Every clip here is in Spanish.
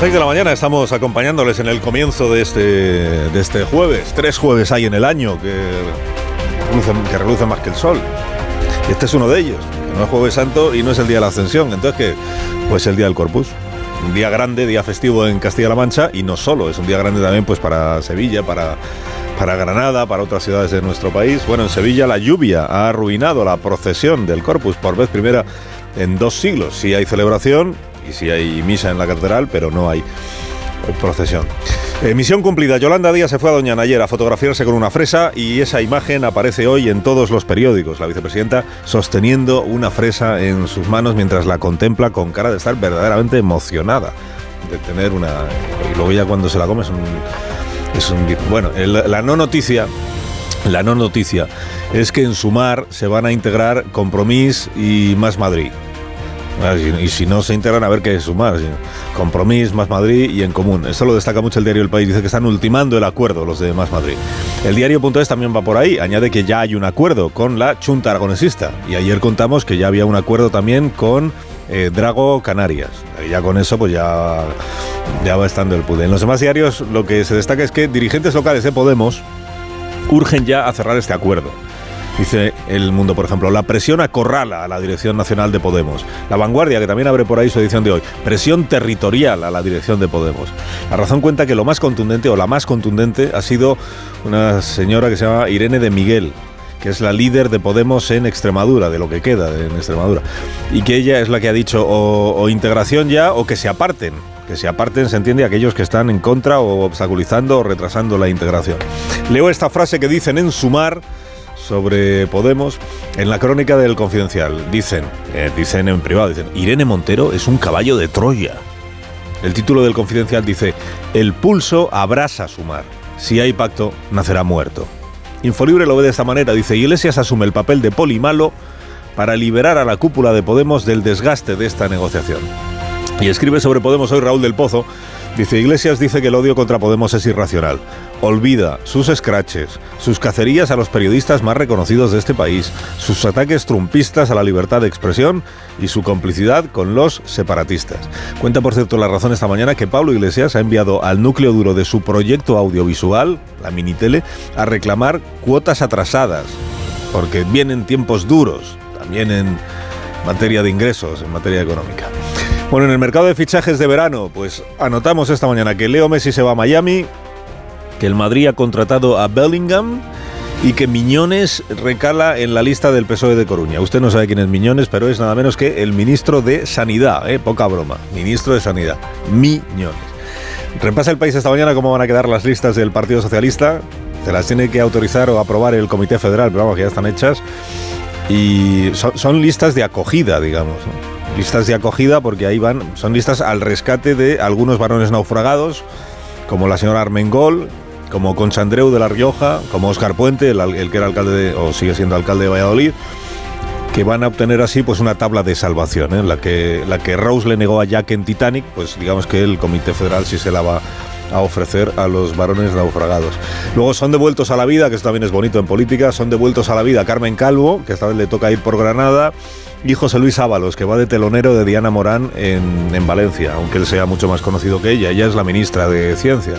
6 de la mañana estamos acompañándoles en el comienzo de este, de este jueves. Tres jueves hay en el año que relucen, que relucen más que el sol. Y este es uno de ellos, no es jueves santo y no es el día de la ascensión. Entonces, ¿qué? Pues el día del Corpus. Un día grande, día festivo en Castilla-La Mancha y no solo, es un día grande también pues para Sevilla, para, para Granada, para otras ciudades de nuestro país. Bueno, en Sevilla la lluvia ha arruinado la procesión del Corpus por vez primera en dos siglos. Sí hay celebración y sí hay misa en la catedral, pero no hay procesión. Eh, misión cumplida. Yolanda Díaz se fue a Doña Nayera a fotografiarse con una fresa y esa imagen aparece hoy en todos los periódicos. La vicepresidenta sosteniendo una fresa en sus manos mientras la contempla con cara de estar verdaderamente emocionada de tener una... Y luego ya cuando se la come es un... Es un bueno, la no noticia... La no noticia es que en Sumar se van a integrar Compromís y Más Madrid. Ah, Y si no se integran, a ver qué sumar. Compromís, Más Madrid y En Común. Esto lo destaca mucho el diario El País. Dice que están ultimando el acuerdo los de Más Madrid. El diario.es también va por ahí. Añade que ya hay un acuerdo con la Junta Aragonesista. Y ayer contamos que ya había un acuerdo también con eh, Drago Canarias. Y ya con eso, pues ya, ya va estando el pude. En los demás diarios lo que se destaca es que dirigentes locales de Podemos urgen ya a cerrar este acuerdo. Dice El Mundo, por ejemplo, la presión acorrala a la Dirección Nacional de Podemos. La Vanguardia, que también abre por ahí su edición de hoy, presión territorial a la dirección de Podemos. La razón cuenta que lo más contundente o la más contundente ha sido una señora que se llama Irene de Miguel, que es la líder de Podemos en Extremadura, de lo que queda en Extremadura. Y que ella es la que ha dicho o, o integración ya o que se aparten. Que se aparten, se entiende, aquellos que están en contra o obstaculizando o retrasando la integración. Leo esta frase que dicen en Sumar sobre Podemos en la crónica del Confidencial. Dicen, eh, dicen en privado, dicen, Irene Montero es un caballo de Troya. El título del Confidencial dice, El pulso abrasa Sumar. Si hay pacto, nacerá muerto. Infolibre lo ve de esta manera, dice, Iglesias asume el papel de polimalo para liberar a la cúpula de Podemos del desgaste de esta negociación. Y escribe sobre Podemos hoy Raúl del Pozo. Dice, Iglesias dice que el odio contra Podemos es irracional. Olvida sus escraches, sus cacerías a los periodistas más reconocidos de este país, sus ataques trumpistas a la libertad de expresión y su complicidad con los separatistas. Cuenta, por cierto, la razón esta mañana que Pablo Iglesias ha enviado al núcleo duro de su proyecto audiovisual, la Minitele, a reclamar cuotas atrasadas, porque vienen tiempos duros, también en materia de ingresos, en materia económica. Bueno, en el mercado de fichajes de verano, pues anotamos esta mañana que Leo Messi se va a Miami, que el Madrid ha contratado a Bellingham y que Miñones recala en la lista del PSOE de Coruña. Usted no sabe quién es Miñones, pero es nada menos que el ministro de Sanidad, ¿eh? poca broma, ministro de Sanidad, Miñones. Repasa el país esta mañana cómo van a quedar las listas del Partido Socialista. Se las tiene que autorizar o aprobar el Comité Federal, pero vamos, que ya están hechas. Y son, son listas de acogida, digamos. ¿no? Listas de acogida porque ahí van, son listas al rescate de algunos varones naufragados, como la señora Armengol, como Concha Andreu de La Rioja, como Óscar Puente, el, el que era alcalde de- o sigue siendo alcalde de Valladolid, que van a obtener así pues una tabla de salvación, ¿eh? la que la que Rose le negó a Jack en Titanic, pues digamos que el Comité Federal sí se la va a ofrecer a los varones naufragados. Luego son devueltos a la vida, que esto también es bonito en política, son devueltos a la vida Carmen Calvo, que esta vez le toca ir por Granada, y José Luis Ábalos, que va de telonero de Diana Morán en, en Valencia, aunque él sea mucho más conocido que ella, ella es la ministra de Ciencia.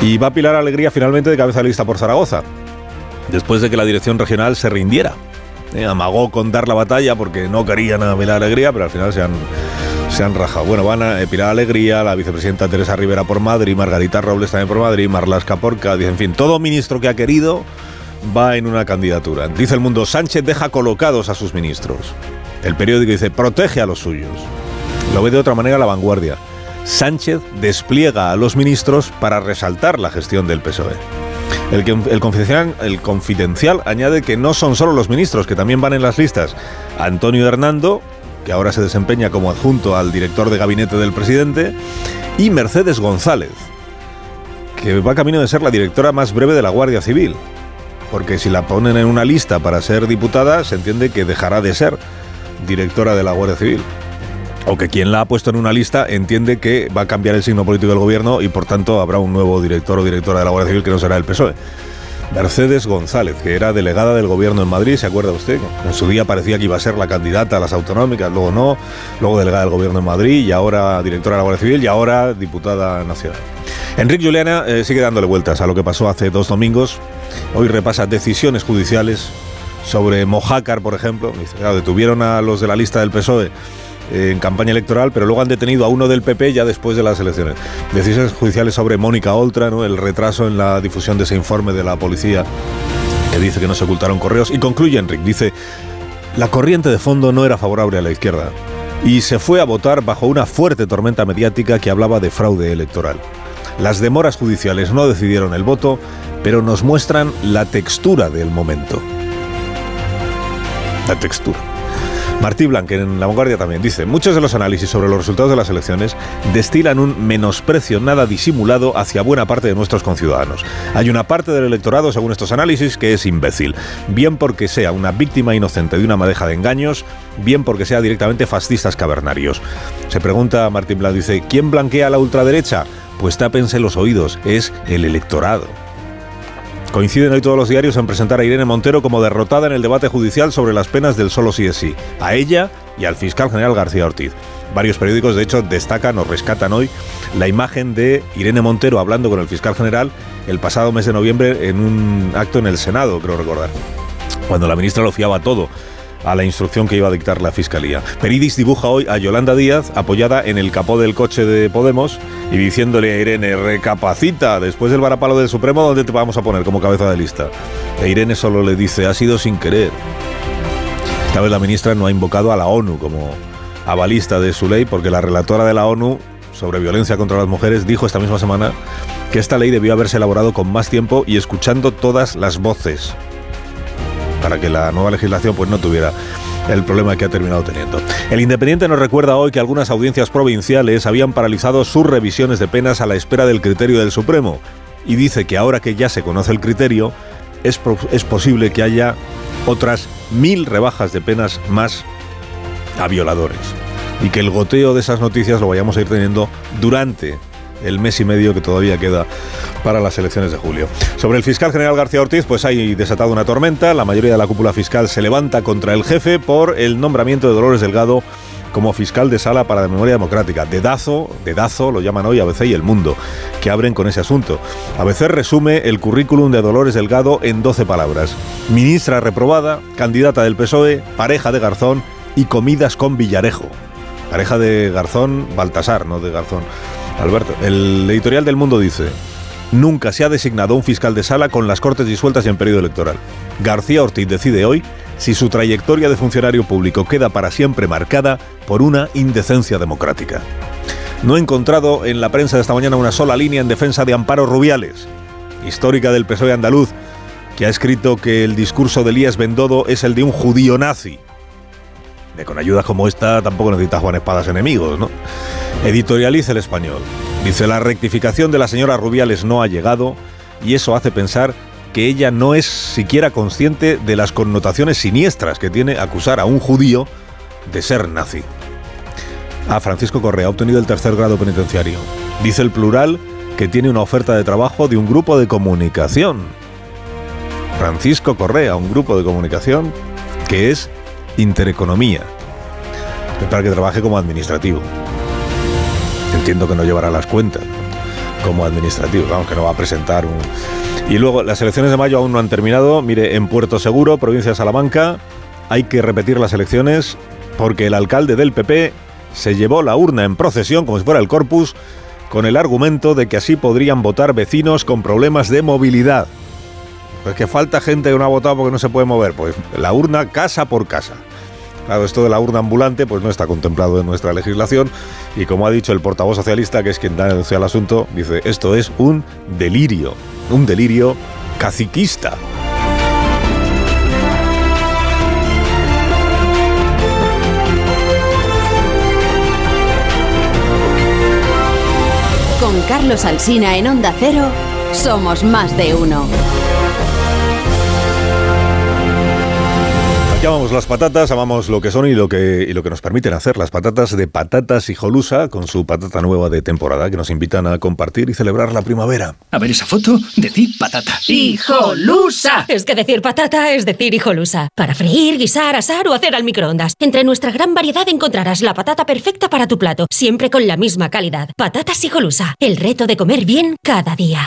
Y va Pilar Alegría finalmente de cabeza de lista por Zaragoza, después de que la dirección regional se rindiera. Eh, amagó con dar la batalla porque no querían a Pilar Alegría, pero al final se han, se han rajado. Bueno, van a eh, Pilar Alegría, la vicepresidenta Teresa Rivera por Madrid, Margarita Robles también por Madrid, Marlasca por Cádiz, en fin, todo ministro que ha querido va en una candidatura. Dice el mundo, Sánchez deja colocados a sus ministros. El periódico dice, protege a los suyos. Lo ve de otra manera la vanguardia. Sánchez despliega a los ministros para resaltar la gestión del PSOE. El, confidencial, el confidencial añade que no son solo los ministros, que también van en las listas. Antonio Hernando, que ahora se desempeña como adjunto al director de gabinete del presidente, y Mercedes González, que va camino de ser la directora más breve de la Guardia Civil. Porque si la ponen en una lista para ser diputada, se entiende que dejará de ser directora de la Guardia Civil. O que quien la ha puesto en una lista entiende que va a cambiar el signo político del gobierno y por tanto habrá un nuevo director o directora de la Guardia Civil que no será el PSOE. Mercedes González, que era delegada del gobierno en Madrid, ¿se acuerda usted? En su día parecía que iba a ser la candidata a las autonómicas, luego no, luego delegada del gobierno en Madrid y ahora directora de la Guardia Civil y ahora diputada nacional. Enrique Juliana eh, sigue dándole vueltas a lo que pasó hace dos domingos. Hoy repasa decisiones judiciales sobre Mojácar, por ejemplo. detuvieron a los de la lista del PSOE en campaña electoral, pero luego han detenido a uno del PP ya después de las elecciones. Decisiones judiciales sobre Mónica Oltra, el retraso en la difusión de ese informe de la policía que dice que no se ocultaron correos. Y concluye Enrique, dice, la corriente de fondo no era favorable a la izquierda y se fue a votar bajo una fuerte tormenta mediática que hablaba de fraude electoral. Las demoras judiciales no decidieron el voto, pero nos muestran la textura del momento. La textura. Martí Blanc, en La Vanguardia también, dice, muchos de los análisis sobre los resultados de las elecciones destilan un menosprecio nada disimulado hacia buena parte de nuestros conciudadanos. Hay una parte del electorado, según estos análisis, que es imbécil, bien porque sea una víctima inocente de una madeja de engaños, bien porque sea directamente fascistas cavernarios. Se pregunta Martín Blanc, dice, ¿quién blanquea a la ultraderecha? Pues tápense los oídos, es el electorado. Coinciden hoy todos los diarios en presentar a Irene Montero como derrotada en el debate judicial sobre las penas del solo sí es sí, a ella y al fiscal general García Ortiz. Varios periódicos, de hecho, destacan o rescatan hoy la imagen de Irene Montero hablando con el fiscal general el pasado mes de noviembre en un acto en el Senado, creo recordar, cuando la ministra lo fiaba todo a la instrucción que iba a dictar la Fiscalía. Peridis dibuja hoy a Yolanda Díaz apoyada en el capó del coche de Podemos y diciéndole a Irene, recapacita, después del varapalo del Supremo, ¿dónde te vamos a poner como cabeza de lista? E Irene solo le dice, ha sido sin querer. Esta vez la ministra no ha invocado a la ONU como avalista de su ley porque la relatora de la ONU sobre violencia contra las mujeres dijo esta misma semana que esta ley debió haberse elaborado con más tiempo y escuchando todas las voces para que la nueva legislación pues no tuviera el problema que ha terminado teniendo. El Independiente nos recuerda hoy que algunas audiencias provinciales habían paralizado sus revisiones de penas a la espera del criterio del Supremo y dice que ahora que ya se conoce el criterio es, es posible que haya otras mil rebajas de penas más a violadores y que el goteo de esas noticias lo vayamos a ir teniendo durante el mes y medio que todavía queda para las elecciones de julio. Sobre el fiscal general García Ortiz, pues hay desatado una tormenta. La mayoría de la cúpula fiscal se levanta contra el jefe por el nombramiento de Dolores Delgado como fiscal de sala para la memoria democrática. Dedazo, dedazo, lo llaman hoy ABC y El Mundo, que abren con ese asunto. ABC resume el currículum de Dolores Delgado en 12 palabras. Ministra reprobada, candidata del PSOE, pareja de Garzón y comidas con Villarejo. Pareja de Garzón, Baltasar, no de Garzón. Alberto, el editorial del Mundo dice, nunca se ha designado un fiscal de sala con las Cortes disueltas y en periodo electoral. García Ortiz decide hoy si su trayectoria de funcionario público queda para siempre marcada por una indecencia democrática. No he encontrado en la prensa de esta mañana una sola línea en defensa de Amparo Rubiales, histórica del PSOE andaluz, que ha escrito que el discurso de Elías Bendodo es el de un judío nazi. Con ayudas como esta tampoco necesita Juan Espadas enemigos, ¿no? Editorializa el español. Dice, la rectificación de la señora Rubiales no ha llegado y eso hace pensar que ella no es siquiera consciente de las connotaciones siniestras que tiene acusar a un judío de ser nazi. A Francisco Correa ha obtenido el tercer grado penitenciario. Dice el plural que tiene una oferta de trabajo de un grupo de comunicación. Francisco Correa, un grupo de comunicación que es Intereconomía, para que trabaje como administrativo. Entiendo que no llevará las cuentas como administrativo, vamos, que no va a presentar un... Y luego, las elecciones de mayo aún no han terminado. Mire, en Puerto Seguro, provincia de Salamanca, hay que repetir las elecciones porque el alcalde del PP se llevó la urna en procesión, como si fuera el corpus, con el argumento de que así podrían votar vecinos con problemas de movilidad. Pues que falta gente que no ha votado porque no se puede mover. Pues la urna casa por casa. Claro, esto de la urna ambulante pues no está contemplado en nuestra legislación y como ha dicho el portavoz socialista, que es quien da denuncia el asunto, dice, esto es un delirio, un delirio caciquista. Con Carlos Alsina en Onda Cero, somos más de uno. Llamamos las patatas, amamos lo que son y lo que, y lo que nos permiten hacer. Las patatas de patatas hijolusa, con su patata nueva de temporada, que nos invitan a compartir y celebrar la primavera. A ver esa foto, decir patata. ¡Hijolusa! Es que decir patata es decir hijolusa. Para freír, guisar, asar o hacer al microondas. Entre nuestra gran variedad encontrarás la patata perfecta para tu plato, siempre con la misma calidad. Patatas hijolusa, el reto de comer bien cada día.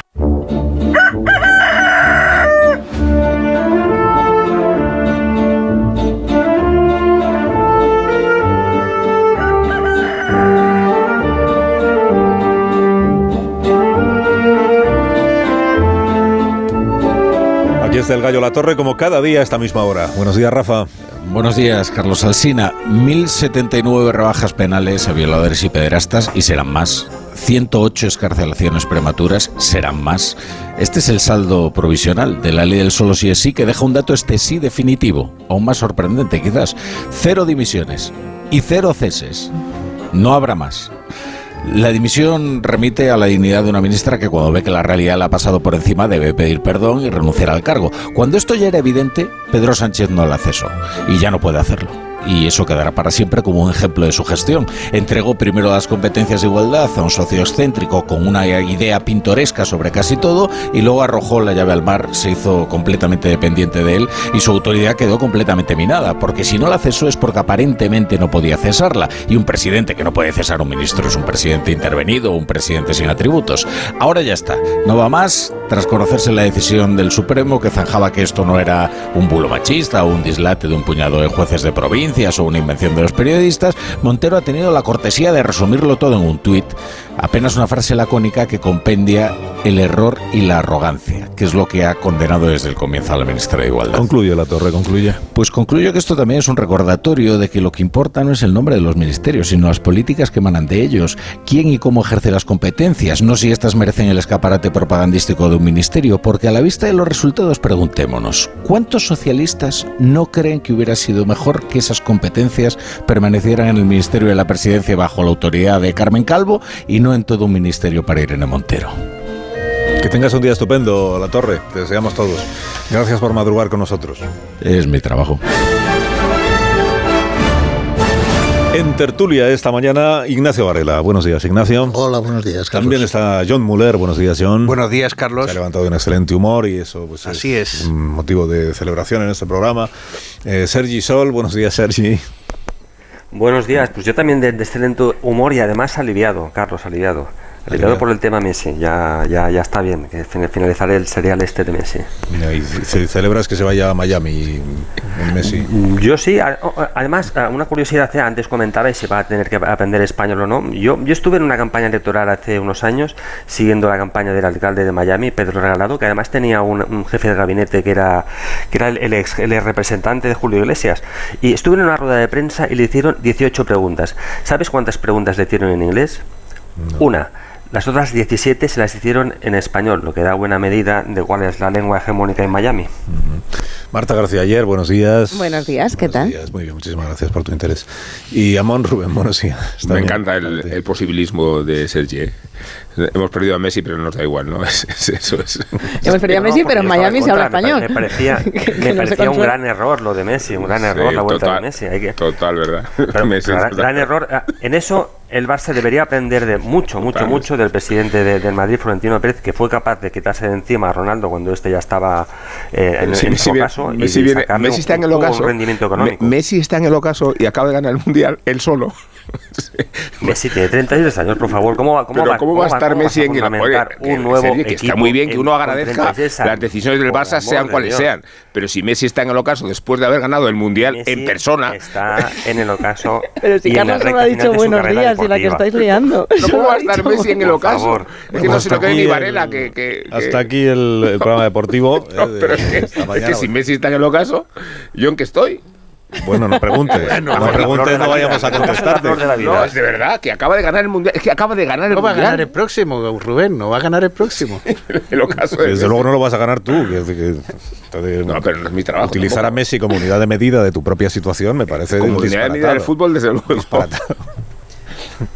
Desde el Gallo La Torre como cada día a esta misma hora. Buenos días, Rafa. Buenos días, Carlos Alsina. 1079 rebajas penales a violadores y pederastas y serán más. 108 escarcelaciones prematuras serán más. Este es el saldo provisional de la ley del solo sí es sí que deja un dato este sí definitivo, aún más sorprendente quizás. Cero dimisiones y cero ceses. No habrá más. La dimisión remite a la dignidad de una ministra que cuando ve que la realidad la ha pasado por encima debe pedir perdón y renunciar al cargo. Cuando esto ya era evidente, Pedro Sánchez no le cesó y ya no puede hacerlo y eso quedará para siempre como un ejemplo de su gestión. Entregó primero las competencias de igualdad a un socio excéntrico con una idea pintoresca sobre casi todo y luego arrojó la llave al mar, se hizo completamente dependiente de él y su autoridad quedó completamente minada, porque si no la cesó es porque aparentemente no podía cesarla y un presidente que no puede cesar un ministro es un presidente intervenido, un presidente sin atributos. Ahora ya está, no va más, tras conocerse la decisión del Supremo que zanjaba que esto no era un bulo machista o un dislate de un puñado de jueces de provincia, o una invención de los periodistas, Montero ha tenido la cortesía de resumirlo todo en un tuit, apenas una frase lacónica que compendia el error y la arrogancia, que es lo que ha condenado desde el comienzo a la ministra de Igualdad. Concluye la torre, concluye. Pues concluyo que esto también es un recordatorio de que lo que importa no es el nombre de los ministerios, sino las políticas que emanan de ellos, quién y cómo ejerce las competencias, no si éstas merecen el escaparate propagandístico de un ministerio, porque a la vista de los resultados preguntémonos, ¿cuántos socialistas no creen que hubiera sido mejor que esas competencias permanecieran en el Ministerio de la Presidencia bajo la autoridad de Carmen Calvo y no en todo un ministerio para Irene Montero? Que tengas un día estupendo, La Torre. Te deseamos todos. Gracias por madrugar con nosotros. Es mi trabajo. En tertulia esta mañana, Ignacio Varela. Buenos días, Ignacio. Hola, buenos días, Carlos. También está John Muller. Buenos días, John. Buenos días, Carlos. Se ha levantado de un excelente humor y eso pues, Así es, un motivo de celebración en este programa. Eh, Sergi Sol, buenos días, Sergi. Buenos días, pues yo también de, excelente humor y además aliviado, Carlos, aliviado. Aliviado por el tema Messi, ya, ya, ya está bien, que finalizaré el serial este de Messi. ¿Y celebras que se vaya a Miami Messi? Yo sí, además, una curiosidad, eh, antes comentaba si va a tener que aprender español o no. Yo, yo estuve en una campaña electoral hace unos años, siguiendo la campaña del alcalde de Miami, Pedro Regalado, que además tenía un, jefe de gabinete que era, que era el, ex, el representante de Julio Iglesias. Y estuve en una rueda de prensa y le hicieron 18 preguntas. ¿Sabes cuántas preguntas le hicieron en inglés? Una. Las otras 17 se las hicieron en español, lo que da buena medida de cuál es la lengua hegemónica en Miami. Marta García Ayer, buenos días. Buenos días, ¿qué tal? Muy bien, muchísimas gracias por tu interés. Y Amón Rubén, buenos días. Me encanta el, posibilismo de Sergi. Hemos perdido a Messi, pero nos da igual, ¿no? eso es. Hemos perdido a Messi, pero en Miami se habla español. Me parecía, me parecía un gran error lo de Messi, un gran error la vuelta de Messi. Total, ¿verdad? gran, error. Ah, en eso el Barça debería aprender de mucho, mucho, mucho del presidente del Madrid, Florentino Pérez, que fue capaz de quitarse de encima a Ronaldo cuando este ya estaba eh, en, el ocaso. Messi, está en el ocaso. Messi está en el ocaso y acaba de ganar el Mundial él solo. Messi tiene 33 años, por favor. ¿Cómo va, cómo va, cómo va a estar Messi en el un nuevo que Está muy bien que uno agradezca las decisiones del Barça, sean cuales sean. Pero si Messi está en el ocaso después de haber ganado el Mundial en persona. Está en el ocaso. Pero si Carlos no ha dicho buenos días y la que estáis liando. ¿Cómo va a estar Messi en el ocaso? Es que no se lo cree ni Varela. Que, hasta aquí el, programa deportivo. Eh, pero es que si Messi está en el ocaso, ¿yo en qué estoy? Bueno, no preguntes. no preguntes, no vayamos a contestarte. No, es de verdad, que acaba de ganar el mundial. Es que acaba de ganar el mundial. No va a ganar el próximo, Rubén, no va a ganar el próximo. Desde luego no lo vas a ganar tú. no, pero no es mi trabajo. Utilizar a Messi como unidad de medida de tu propia situación me parece. Como unidad de medida del fútbol, desde luego.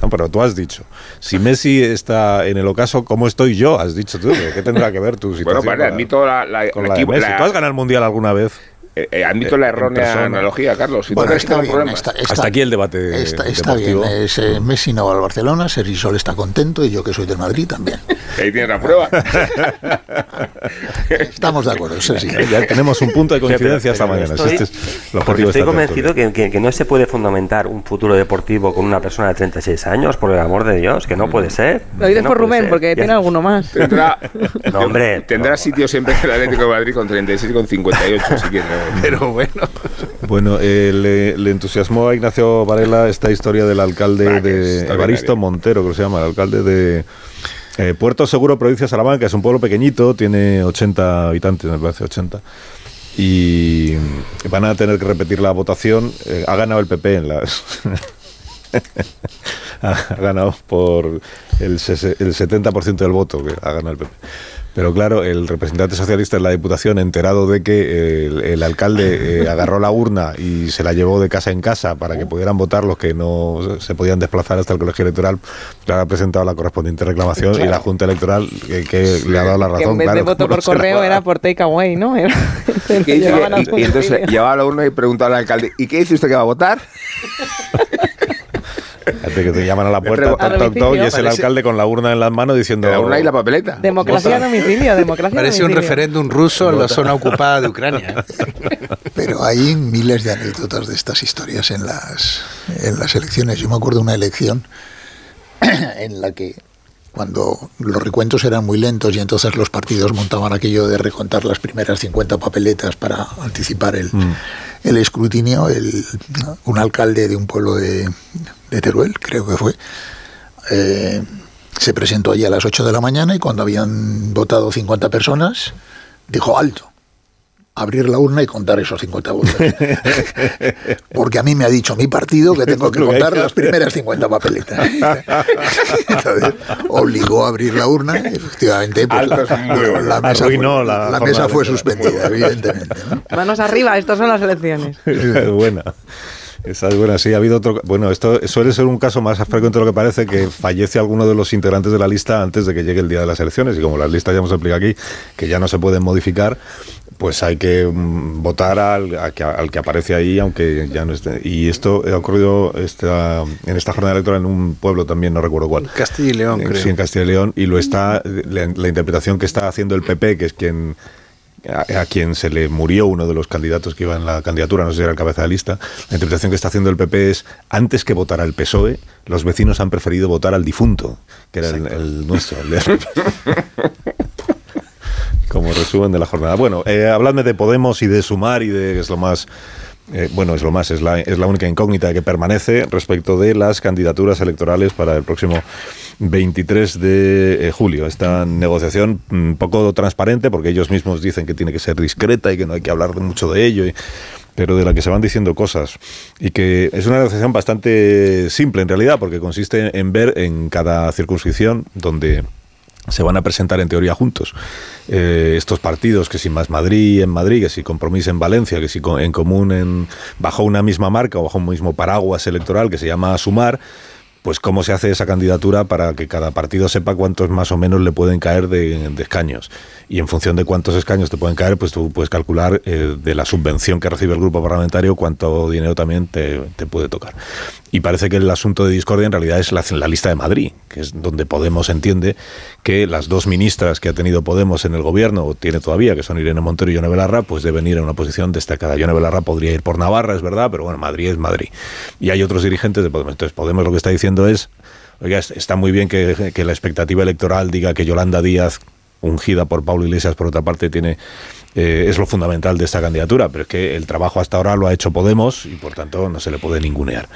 No, pero tú has dicho, si Messi está en el ocaso, ¿cómo estoy yo? Has dicho tú, ¿qué tendrá que ver tu situación? Bueno, vale, admito la, la, con la, Messi. ¿Tú has ganado el Mundial alguna vez? Eh, eh, admito la errónea analogía, Carlos. Si bueno, está bien, está, está, Hasta aquí el debate. Está, está bien. Es, eh, Messi no va al Barcelona, Serisol está contento y yo que soy del Madrid también. Ahí tienes la prueba. Estamos de acuerdo. Ya tenemos un punto de coincidencia esta mañana. Estoy, este es estoy convencido que, que, que, no se puede fundamentar un futuro deportivo con una persona de 36 años, por el amor de Dios, que no puede ser. Lo dices no por Rubén, ser. porque tiene alguno más. Tendrá, no, hombre, tendrá no. sitio siempre el Atlético de Madrid con 36 y con 58, si quiere. Pero bueno. Bueno, eh, le, le, entusiasmó a Ignacio Varela esta historia del alcalde bah, de Evaristo Montero, creo que se llama, el alcalde de eh, Puerto Seguro, provincia de Salamanca. Es un pueblo pequeñito, tiene 80 habitantes, me parece 80. Y van a tener que repetir la votación. Eh, ha ganado el PP en las. ha ganado por el, el 70% del voto que ha ganado el PP. Pero claro, el representante socialista en la Diputación, enterado de que el, el alcalde eh, agarró la urna y se la llevó de casa en casa para que pudieran votar los que no se podían desplazar hasta el colegio electoral, le ha presentado la correspondiente reclamación claro. y la Junta Electoral que, que le ha dado la razón. Que en vez claro, de voto por correo era por takeaway, ¿no? Era, y, dice, y, y, entonces llevaba la urna y preguntaba al alcalde, ¿y qué dice usted que va a votar? Que te llaman a la puerta, toc, toc, toc, y es el alcalde con la urna en las manos diciendo... La urna y la papeleta. Democracia a domicilio, democracia Parece domicilio. un referéndum ruso en la zona ocupada de Ucrania. Pero hay miles de anécdotas de estas historias en las, en las elecciones. Yo me acuerdo de una elección en la que cuando los recuentos eran muy lentos y entonces los partidos montaban aquello de recontar las primeras 50 papeletas para anticipar el, mm. el escrutinio, el, un alcalde de un pueblo de, de Teruel, creo que fue, eh, se presentó allí a las 8 de la mañana y cuando habían votado 50 personas, dijo alto abrir la urna y contar esos 50 votos. Porque a mí me ha dicho mi partido que tengo que contar las primeras 50 papeletas. Entonces, obligó a abrir la urna y efectivamente pues, la, mesa, fue, la, la mesa fue suspendida, evidentemente. ¿no? Manos arriba, estas son las elecciones. es buena. Esa es buena, sí, ha habido otro. Bueno, esto suele ser un caso más frecuente de lo que parece que fallece alguno de los integrantes de la lista antes de que llegue el día de las elecciones. Y como las listas ya hemos explicado aquí, que ya no se pueden modificar, pues hay que um, votar al, al, que, al, que, aparece ahí, aunque ya no esté. Y esto ha ocurrido esta, en esta jornada electoral en un pueblo también, no recuerdo cuál. Castilla y León, eh, creo. Sí, en Castilla y León. Y lo está, la, la interpretación que está haciendo el PP, que es quien a, a, quien se le murió uno de los candidatos que iba en la candidatura, no sé si era el cabeza de lista, la interpretación que está haciendo el PP es, antes que votar al PSOE, los vecinos han preferido votar al difunto, que era el, el, nuestro. El de... Como resumen de la jornada. Bueno, eh, habladme de Podemos y de Sumar y de es lo más... Eh, bueno, es lo más, es la, es la única incógnita que permanece respecto de las candidaturas electorales para el próximo 23 de eh, julio. Esta negociación un poco transparente porque ellos mismos dicen que tiene que ser discreta y que no hay que hablar mucho de ello. Pero de la que se van diciendo cosas y que es una negociación bastante simple en realidad porque consiste en ver en cada circunscripción donde se van a presentar en teoría juntos. Eh, estos partidos que si más Madrid en Madrid que si compromiso en Valencia que si en común en bajo una misma marca o bajo un mismo paraguas electoral que se llama Sumar pues cómo se hace esa candidatura para que cada partido sepa cuántos más o menos le pueden caer de, escaños. Y en función de cuántos escaños te pueden caer, pues tú puedes calcular eh, de la subvención que recibe el grupo parlamentario cuánto dinero también te, puede tocar. Y parece que el asunto de discordia en realidad es la, lista de Madrid, que es donde Podemos entiende que las dos ministras que ha tenido Podemos en el gobierno, o tiene todavía, que son Irene Montero y Yone Belarra, pues deben ir en una posición destacada. Yone Belarra podría ir por Navarra, es verdad, pero bueno, Madrid es Madrid. Y hay otros dirigentes de Podemos. Entonces Podemos lo que está diciendo es, está muy bien que, que, la expectativa electoral diga que Yolanda Díaz, ungida por Pablo Iglesias, por otra parte, tiene eh, es lo fundamental de esta candidatura, pero es que el trabajo hasta ahora lo ha hecho Podemos y por tanto no se le puede ningunear.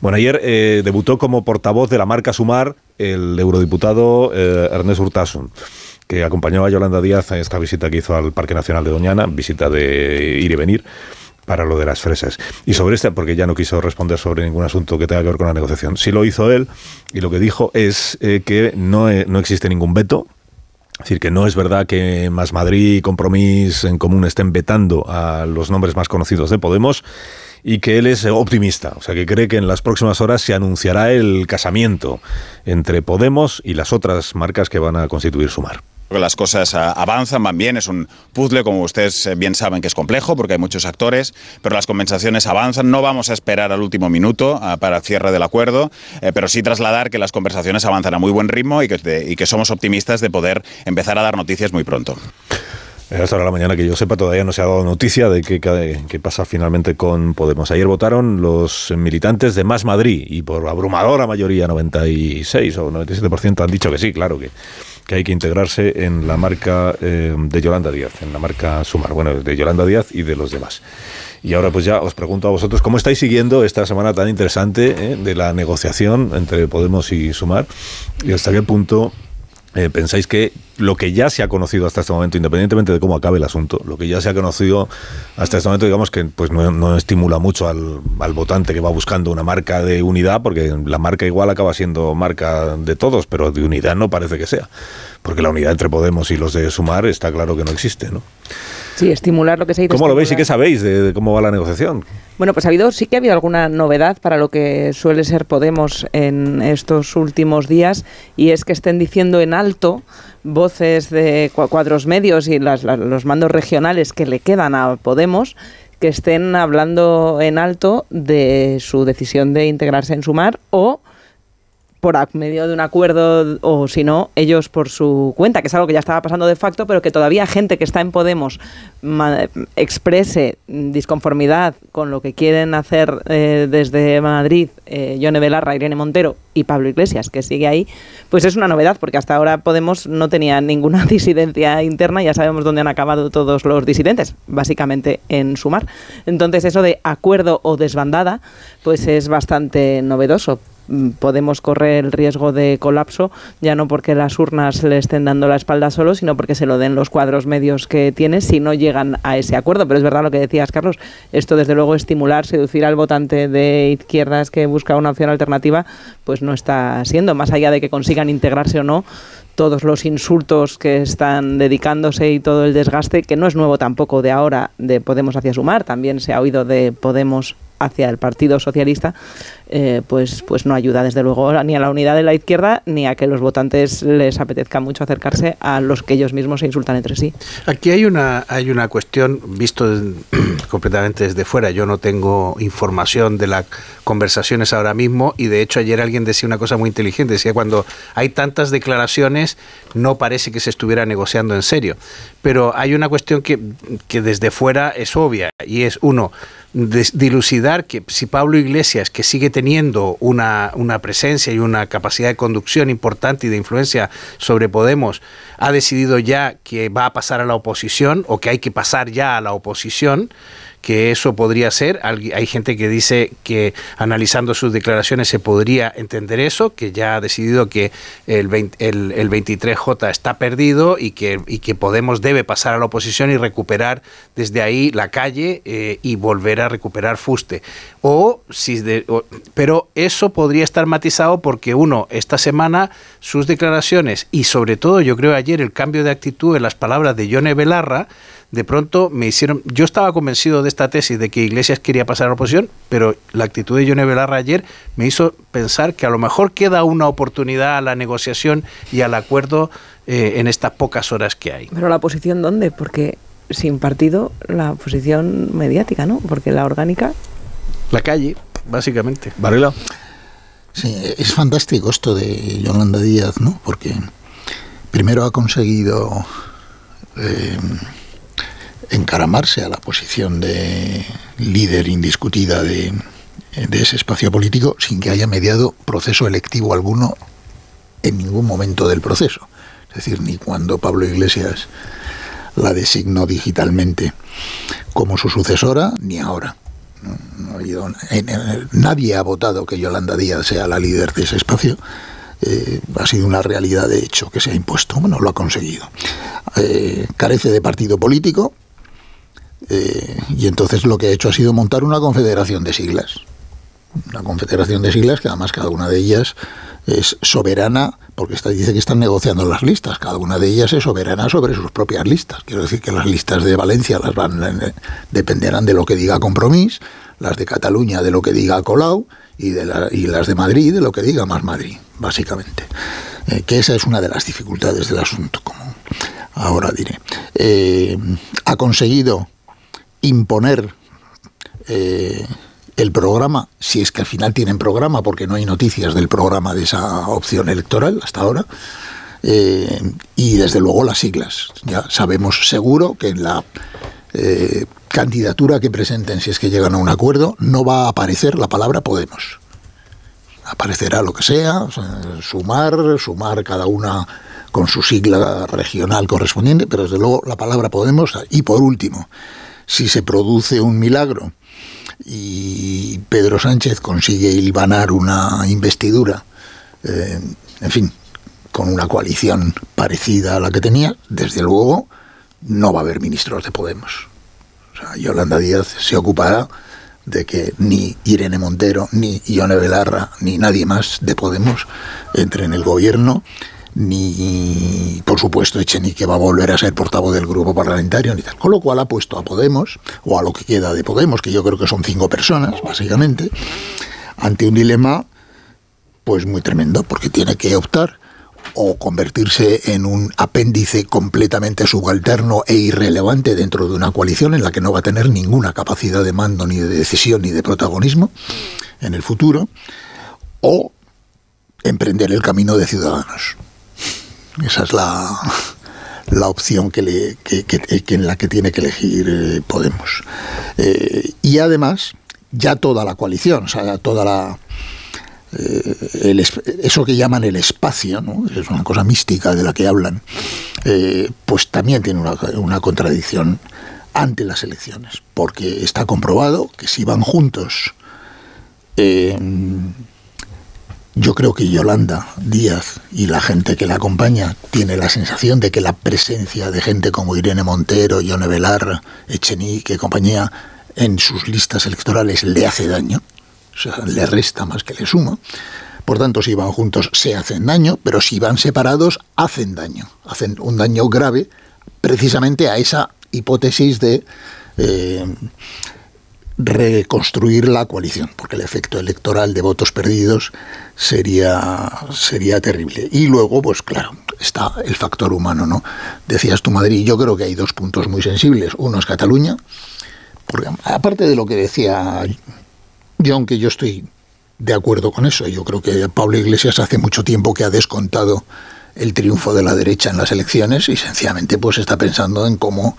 Bueno, ayer eh, debutó como portavoz de la marca Sumar el eurodiputado eh, Ernest Urtasun que acompañó a Yolanda Díaz en esta visita que hizo al Parque Nacional de Doñana, visita de ir y venir para lo de las fresas. Y sobre este, porque ya no quiso responder sobre ningún asunto que tenga que ver con la negociación. Sí lo hizo él y lo que dijo es eh, que no, eh, no existe ningún veto. Es decir, que no es verdad que Más Madrid y Compromís en común estén vetando a los nombres más conocidos de Podemos y que él es optimista, o sea que cree que en las próximas horas se anunciará el casamiento entre Podemos y las otras marcas que van a constituir Sumar las cosas ah, avanzan, van bien, es un puzzle, como ustedes eh, bien saben que es complejo porque hay muchos actores, pero las conversaciones avanzan, no vamos a esperar al último minuto ah, para el cierre del acuerdo, eh, pero sí trasladar que las conversaciones avanzan a muy buen ritmo y que, y que somos optimistas de poder empezar a dar noticias muy pronto. Hasta ahora la mañana que yo sepa todavía no se ha dado noticia de qué pasa finalmente con Podemos. Ayer votaron los militantes de Más Madrid y por abrumadora mayoría, 96 o 97% han dicho que sí, claro que, que hay que integrarse en la marca eh, de Yolanda Díaz, en la marca Sumar, bueno, de Yolanda Díaz y de los demás. Y ahora pues ya os pregunto a vosotros, ¿cómo estáis siguiendo esta semana tan interesante eh, de la negociación entre Podemos y Sumar? ¿Y hasta qué punto eh, pensáis que lo que ya se ha conocido hasta este momento, independientemente de cómo acabe el asunto, lo que ya se ha conocido hasta este momento, digamos que pues no, estimula mucho al, al, votante que va buscando una marca de unidad, porque la marca igual acaba siendo marca de todos, pero de unidad no parece que sea, porque la unidad entre Podemos y los de Sumar está claro que no existe, ¿no? Sí, estimular lo que se dice. ¿Cómo lo veis y qué sabéis de, cómo va la negociación? Bueno, pues ha habido, sí que ha habido alguna novedad para lo que suele ser Podemos en estos últimos días y es que estén diciendo en alto voces de cuadros medios y los mandos regionales que le quedan a Podemos que estén hablando en alto de su decisión de integrarse en Sumar o por medio de un acuerdo o si no, ellos por su cuenta, que es algo que ya estaba pasando de facto, pero que todavía gente que está en Podemos exprese disconformidad con lo que quieren hacer eh, desde Madrid eh, Yone Belarra, Irene Montero y Pablo Iglesias, que sigue ahí, pues es una novedad, porque hasta ahora Podemos no tenía ninguna disidencia interna, ya sabemos dónde han acabado todos los disidentes, básicamente en Sumar. Entonces eso de acuerdo o desbandada, pues es bastante novedoso podemos correr el riesgo de colapso, ya no porque las urnas le estén dando la espalda solo, sino porque se lo den los cuadros medios que tiene si no llegan a ese acuerdo. Pero es verdad lo que decías, Carlos, esto desde luego estimular, seducir al votante de izquierdas que busca una opción alternativa, pues no está siendo, más allá de que consigan integrarse o no, todos los insultos que están dedicándose y todo el desgaste, que no es nuevo tampoco de ahora de Podemos hacia Sumar, también se ha oído de Podemos hacia el Partido Socialista, eh, pues, pues no ayuda desde luego ni a la unidad de la izquierda ni a que los votantes les apetezca mucho acercarse a los que ellos mismos se insultan entre sí. Aquí hay una, hay una cuestión, visto completamente desde fuera, yo no tengo información de las conversaciones ahora mismo y de hecho ayer alguien decía una cosa muy inteligente, decía cuando hay tantas declaraciones no parece que se estuviera negociando en serio, pero hay una cuestión que, que desde fuera es obvia y es uno, dilucidar que si Pablo Iglesias, que sigue teniendo una, una, presencia y una capacidad de conducción importante y de influencia sobre Podemos, ha decidido ya que va a pasar a la oposición o que hay que pasar ya a la oposición, que eso podría ser. Hay gente que dice que analizando sus declaraciones se podría entender eso, que ya ha decidido que el, el, 23J está perdido y que, y que Podemos debe pasar a la oposición y recuperar desde ahí la calle eh, y volver a recuperar fuste. O, si pero eso podría estar matizado porque uno, esta semana sus declaraciones y sobre todo yo creo ayer el cambio de actitud en las palabras de Yone Belarra, de pronto me hicieron. Yo estaba convencido de esta tesis de que Iglesias quería pasar a la oposición, pero la actitud de Yone Belarra ayer me hizo pensar que a lo mejor queda una oportunidad a la negociación y al acuerdo eh, en estas pocas horas que hay. Pero la oposición, ¿dónde? Porque sin partido, la oposición mediática, ¿no? Porque la orgánica. La calle, básicamente. Varela. Sí, es fantástico esto de Yolanda Díaz, ¿no? Porque primero ha conseguido. Eh, encaramarse a la posición de líder indiscutida de, ese espacio político sin que haya mediado proceso electivo alguno en ningún momento del proceso. Es decir, ni cuando Pablo Iglesias la designó digitalmente como su sucesora, ni ahora. nadie ha votado que Yolanda Díaz sea la líder de ese espacio. Eh, ha sido una realidad de hecho que se ha impuesto. Bueno, lo ha conseguido. Eh, carece de partido político, eh, y entonces lo que ha hecho ha sido montar una confederación de siglas. Una confederación de siglas que además cada una de ellas es soberana, porque está, dice que están negociando las listas, cada una de ellas es soberana sobre sus propias listas. Quiero decir que las listas de Valencia las van, eh, dependerán de lo que diga Compromís, las de Cataluña de lo que diga Colau y, de y las de Madrid de lo que diga más Madrid, básicamente. Eh, que esa es una de las dificultades del asunto, como ahora diré. Ha conseguido imponer eh, el programa, si es que al final tienen programa, porque no hay noticias del programa de esa opción electoral hasta ahora, y desde luego las siglas. Ya sabemos seguro que en la candidatura que presenten, si es que llegan a un acuerdo, no va a aparecer la palabra Podemos aparecerá lo que sea, sumar, sumar cada una con su sigla regional correspondiente, pero desde luego la palabra Podemos. Y por último, si se produce un milagro y Pedro Sánchez consigue hilvanar una investidura, eh, en fin, con una coalición parecida a la que tenía, desde luego no va a haber ministros de Podemos. O sea, Yolanda Díaz se ocupará de que ni Irene Montero, ni Ione Belarra, ni nadie más de Podemos entre en el gobierno, ni por supuesto Echenique va a volver a ser portavoz del grupo parlamentario, ni tal. Con lo cual ha puesto a Podemos, o a lo que queda de Podemos, que yo creo que son cinco personas, básicamente, ante un dilema pues muy tremendo, porque tiene que optar o convertirse en un apéndice completamente subalterno e irrelevante dentro de una coalición en la que no va a tener ninguna capacidad de mando, ni de decisión, ni de protagonismo en el futuro, o emprender el camino de ciudadanos. Esa es la, la opción que, le, que, en la que tiene que elegir eh, Podemos. Eh, y además, ya toda la coalición, o sea, toda la, eh, eso que llaman el espacio, ¿no? es una cosa mística de la que hablan, eh, pues también tiene una, contradicción ante las elecciones, porque está comprobado que si van juntos, eh, yo creo que Yolanda Díaz y la gente que la acompaña tiene la sensación de que la presencia de gente como Irene Montero, Yone Velar, Echenique y compañía en sus listas electorales le hace daño o sea, le resta más que le suma. Por tanto, si van juntos se hacen daño, pero si van separados hacen daño, hacen un daño grave precisamente a esa hipótesis de eh, reconstruir la coalición, porque el efecto electoral de votos perdidos sería, sería terrible. Y luego, pues claro, está el factor humano, ¿no? Decías tú Madrid, yo creo que hay dos puntos muy sensibles. Uno es Cataluña, porque aparte de lo que decía yo, aunque yo estoy de acuerdo con eso, yo creo que Pablo Iglesias hace mucho tiempo que ha descontado el triunfo de la derecha en las elecciones y sencillamente pues está pensando en cómo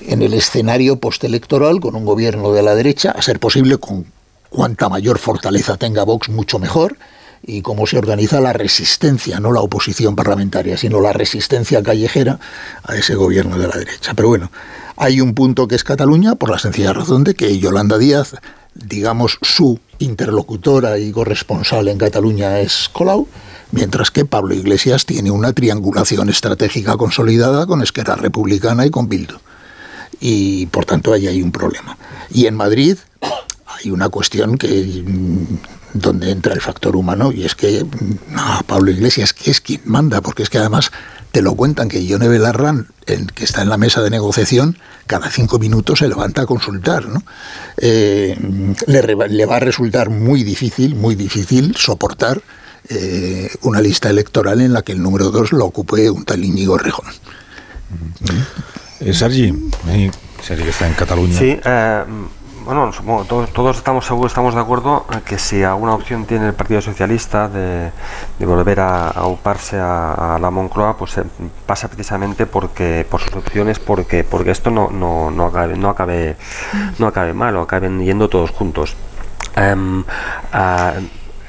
en el escenario postelectoral con un gobierno de la derecha, a ser posible con cuanta mayor fortaleza tenga Vox, mucho mejor, y cómo se organiza la resistencia, no la oposición parlamentaria, sino la resistencia callejera a ese gobierno de la derecha. Pero bueno, hay un punto que es Cataluña por la sencilla razón de que Yolanda Díaz, digamos, su interlocutora y corresponsal en Cataluña es Colau, mientras que Pablo Iglesias tiene una triangulación estratégica consolidada con Esquerra Republicana y con Bildu. Y por tanto ahí hay un problema. Y en Madrid hay una cuestión que mm, donde entra el factor humano y es que no, Pablo Iglesias que es quien manda, porque es que además te lo cuentan que Ione Belarran, el que está en la mesa de negociación, cada cinco minutos se levanta a consultar. ¿no? Eh, le, va a resultar muy difícil, muy difícil soportar eh, una lista electoral en la que el número dos lo ocupe un tal Íñigo Rejón. Eh, Sergi, Sergi que está en Cataluña. Sí, bueno, todos, estamos seguros, estamos de acuerdo que si alguna opción tiene el Partido Socialista de, volver a, a uparse a, la Moncloa, pues eh, pasa precisamente porque por sus opciones, porque porque esto no no no acabe no acabe no acabe mal o acaben yendo todos juntos. Em,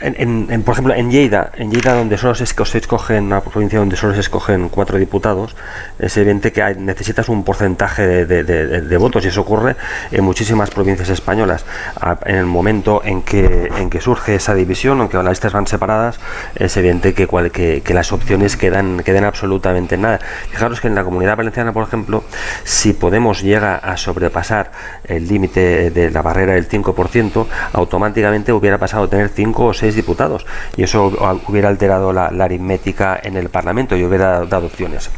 en, por ejemplo, en Lleida, en Lleida donde solo se, escogen, una provincia donde solo se escogen cuatro diputados, es evidente que necesitas un porcentaje de, votos y eso ocurre en muchísimas provincias españolas. en el momento en que, en que surge esa división, aunque las listas van separadas, es evidente que, que, las opciones quedan, quedan absolutamente nada. Fijaros que en la comunidad valenciana, por ejemplo, si Podemos llega a sobrepasar el límite de la barrera del 5%, automáticamente hubiera pasado a tener 5 o 6 diputados y eso hubiera alterado la, aritmética en el Parlamento y hubiera dado opciones.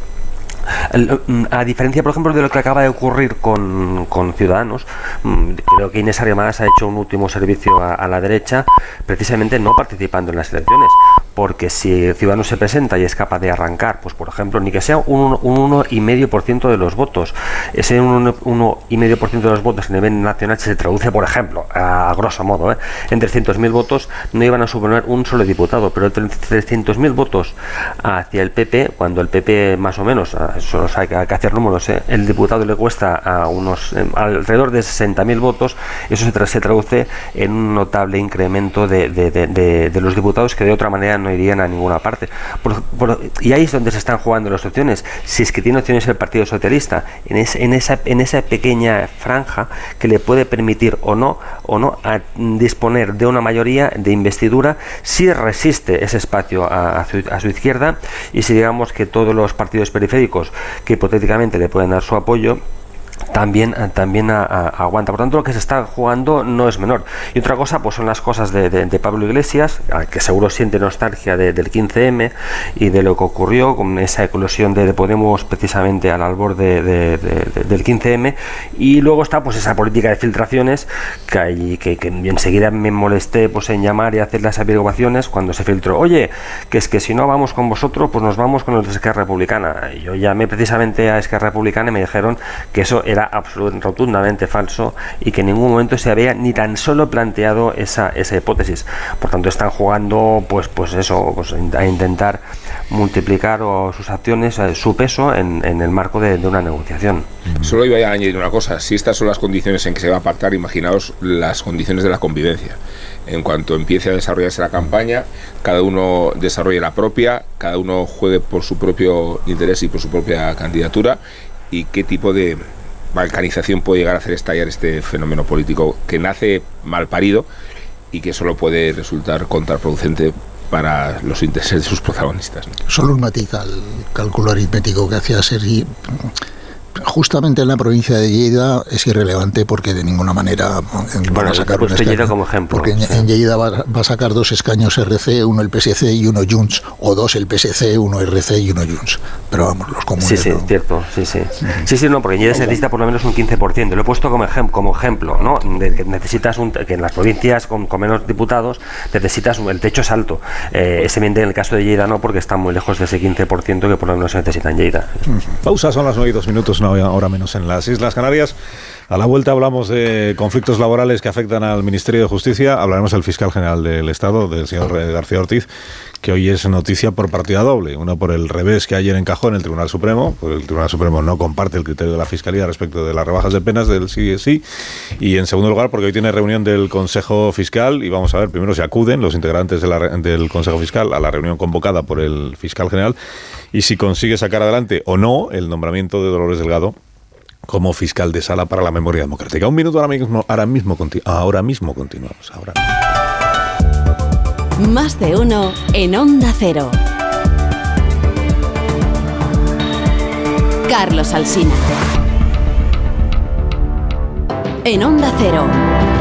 Mm, a diferencia, por ejemplo, de lo que acaba de ocurrir con, con Ciudadanos, mm, creo que Inés Arrimadas ha hecho un último servicio a, la derecha, precisamente no participando en las elecciones, porque si Ciudadanos se presenta y es capaz de arrancar, pues por ejemplo, ni que sea un 1,5% de los votos, ese 1,5% de los votos a nivel nacional se traduce, por ejemplo, a, grosso modo, ¿eh? en 300.000 votos no iban a suponer un solo diputado, pero 300.000 votos hacia el PP, cuando el PP más o menos, solo hay que, hacer números, ¿eh? el diputado le cuesta a unos eh, alrededor de 60.000 votos, eso se, se, traduce en un notable incremento de, de, los diputados que de otra manera no irían a ninguna parte. y ahí es donde se están jugando las opciones. Si es que tiene opciones el Partido Socialista, en, en, esa, en esa pequeña franja que le puede permitir o no, o no a disponer de una mayoría de investidura si resiste ese espacio a, su, izquierda y si digamos que todos los partidos periféricos que hipotéticamente le pueden dar su apoyo también, eh, también aguanta. Por tanto, lo que se está jugando no es menor. Y otra cosa, pues son las cosas de, Pablo Iglesias, que seguro siente nostalgia del 15M y de lo que ocurrió con esa eclosión de, Podemos precisamente al albor del 15M. Y luego está pues esa política de filtraciones que, que, que enseguida me molesté pues, en llamar y hacer las averiguaciones cuando se filtró. Oye, que es que si no vamos con vosotros, pues nos vamos con los de Esquerra Republicana. Yo llamé precisamente a Esquerra Republicana y me dijeron que eso era absolutamente rotundamente falso y que en ningún momento se había ni tan solo planteado esa, esa hipótesis. Por tanto, están jugando, pues, pues eso, pues, a intentar multiplicar sus acciones, eh, su peso en, el marco de, una negociación. Solo iba a añadir una cosa, si estas son las condiciones en que se va a pactar, imaginaos las condiciones de la convivencia. En cuanto empiece a desarrollarse la campaña, cada uno desarrolle la propia, cada uno juegue por su propio interés y por su propia candidatura y qué tipo de, balcanización puede llegar a hacer estallar este fenómeno político que nace mal parido y que solo puede resultar contraproducente para los intereses de sus protagonistas. Solo un matiz al cálculo aritmético que hacía Sergi justamente en la provincia de Lleida es irrelevante porque de ninguna manera va a sacar un escaño. como ejemplo. Porque en, Lleida va, a sacar dos escaños RC, uno el PSC y uno Junts, o dos el PSC, uno RC y uno Junts. Pero vamos, los comunes. Sí, sí, cierto, sí, sí. Sí, sí, no, porque en Lleida se necesita por lo menos un 15%. Lo he puesto como, como ejemplo, ¿no? De que necesitas un, que en las provincias con, menos diputados necesitas el techo es alto. Eh, ese en el caso de Lleida no, porque está muy lejos de ese 15% que por lo menos se necesita en Lleida. Pausa, son las 9 y 2 minutos, no, ahora menos en las Islas Canarias. A la vuelta hablamos de conflictos laborales que afectan al Ministerio de Justicia. Hablaremos del fiscal general del Estado, del señor García Ortiz, que hoy es noticia por partida doble. Una por el revés que ayer encajó en el Tribunal Supremo, porque el Tribunal Supremo no comparte el criterio de la Fiscalía respecto de las rebajas de penas del sí sí. Y en segundo lugar, porque hoy tiene reunión del Consejo Fiscal y vamos a ver primero si acuden los integrantes del Consejo Fiscal a la reunión convocada por el fiscal general y si consigue sacar adelante o no el nombramiento de Dolores Delgado como fiscal de sala para la memoria democrática. Un minuto ahora mismo, ahora mismo, continuamos. Ahora. Más de uno en Onda Cero. Carlos Alsina. En Onda Cero.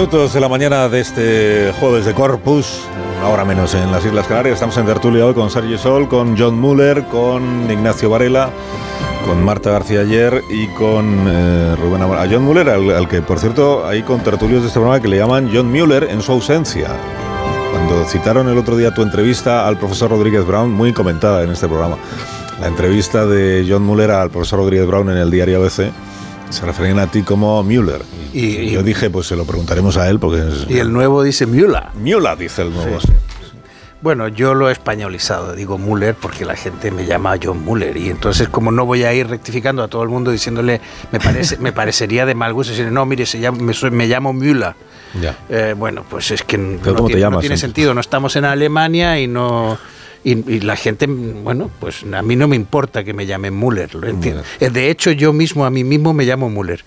Minutos de la mañana de este jueves de Corpus, una hora menos en las Islas Canarias. Estamos en tertulia hoy con Sergio Sol, con John Muller, con Ignacio Varela, con Marta García ayer y con eh, Rubén Amor. A John Muller, al, que por cierto hay con tertulios de este programa que le llaman John Muller en su ausencia. Cuando citaron el otro día tu entrevista al profesor Rodríguez Brown, muy comentada en este programa, la entrevista de John Muller al profesor Rodríguez Brown en el diario ABC se referían a ti como Müller. Y, yo dije, pues se lo preguntaremos a él porque... y el nuevo dice Müller. Müller dice el nuevo, Bueno, yo lo he españolizado, digo Müller porque la gente me llama John Müller y entonces como no voy a ir rectificando a todo el mundo diciéndole, me parece me parecería de mal gusto decirle, no, mire, se llama, me, llamo Müller. Ya. Eh, bueno, pues es que no, tiene, no tiene sentido, no estamos en Alemania y no Y, la gente, bueno, pues a mí no me importa que me llamen Müller, lo entiendo. De hecho, yo mismo a mí mismo me llamo Müller.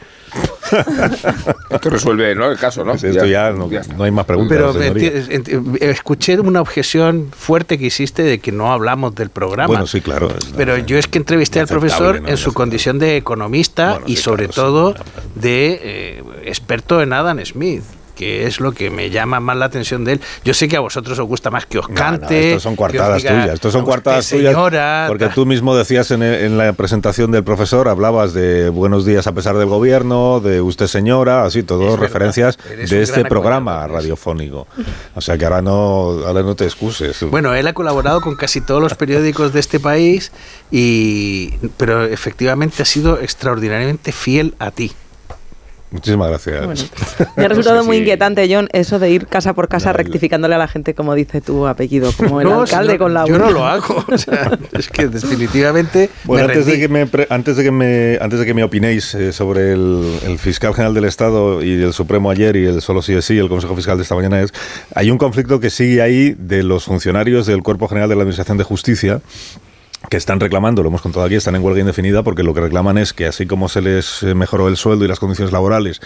Esto resuelve ¿no? el caso, ¿no? esto ya, no, hay más preguntas. Pero escuché una objeción fuerte que hiciste de que no hablamos del programa. Bueno, sí, claro. pero yo es que entrevisté al profesor en su condición de economista y sobre todo de eh, experto en Adam Smith que es lo que me llama más la atención de él. Yo sé que a vosotros os gusta más que os cante. estos son coartadas tuyas. Estos son coartadas tuyas. porque tú mismo decías en, la presentación del profesor, hablabas de buenos días a pesar del gobierno, de usted señora, así, todas referencias de este programa radiofónico. O sea que ahora no, ahora no te excuses. Bueno, él ha colaborado con casi todos los periódicos de este país, y, pero efectivamente ha sido extraordinariamente fiel a ti. Muchísimas gracias. me ha resultado muy inquietante, John, eso de ir casa por casa rectificándole a la gente como dice tu apellido, como el alcalde con la Yo no lo hago. es que definitivamente. Bueno, antes, de que me, antes, de que me, antes de que me opinéis eh, sobre el, fiscal general del Estado y el Supremo ayer y el solo sí es sí, el Consejo Fiscal de esta mañana es. Hay un conflicto que sigue ahí de los funcionarios del Cuerpo General de la Administración de Justicia que están reclamando, lo hemos contado aquí, están en huelga indefinida porque lo que reclaman es que así como se les eh, mejoró el sueldo y las condiciones laborales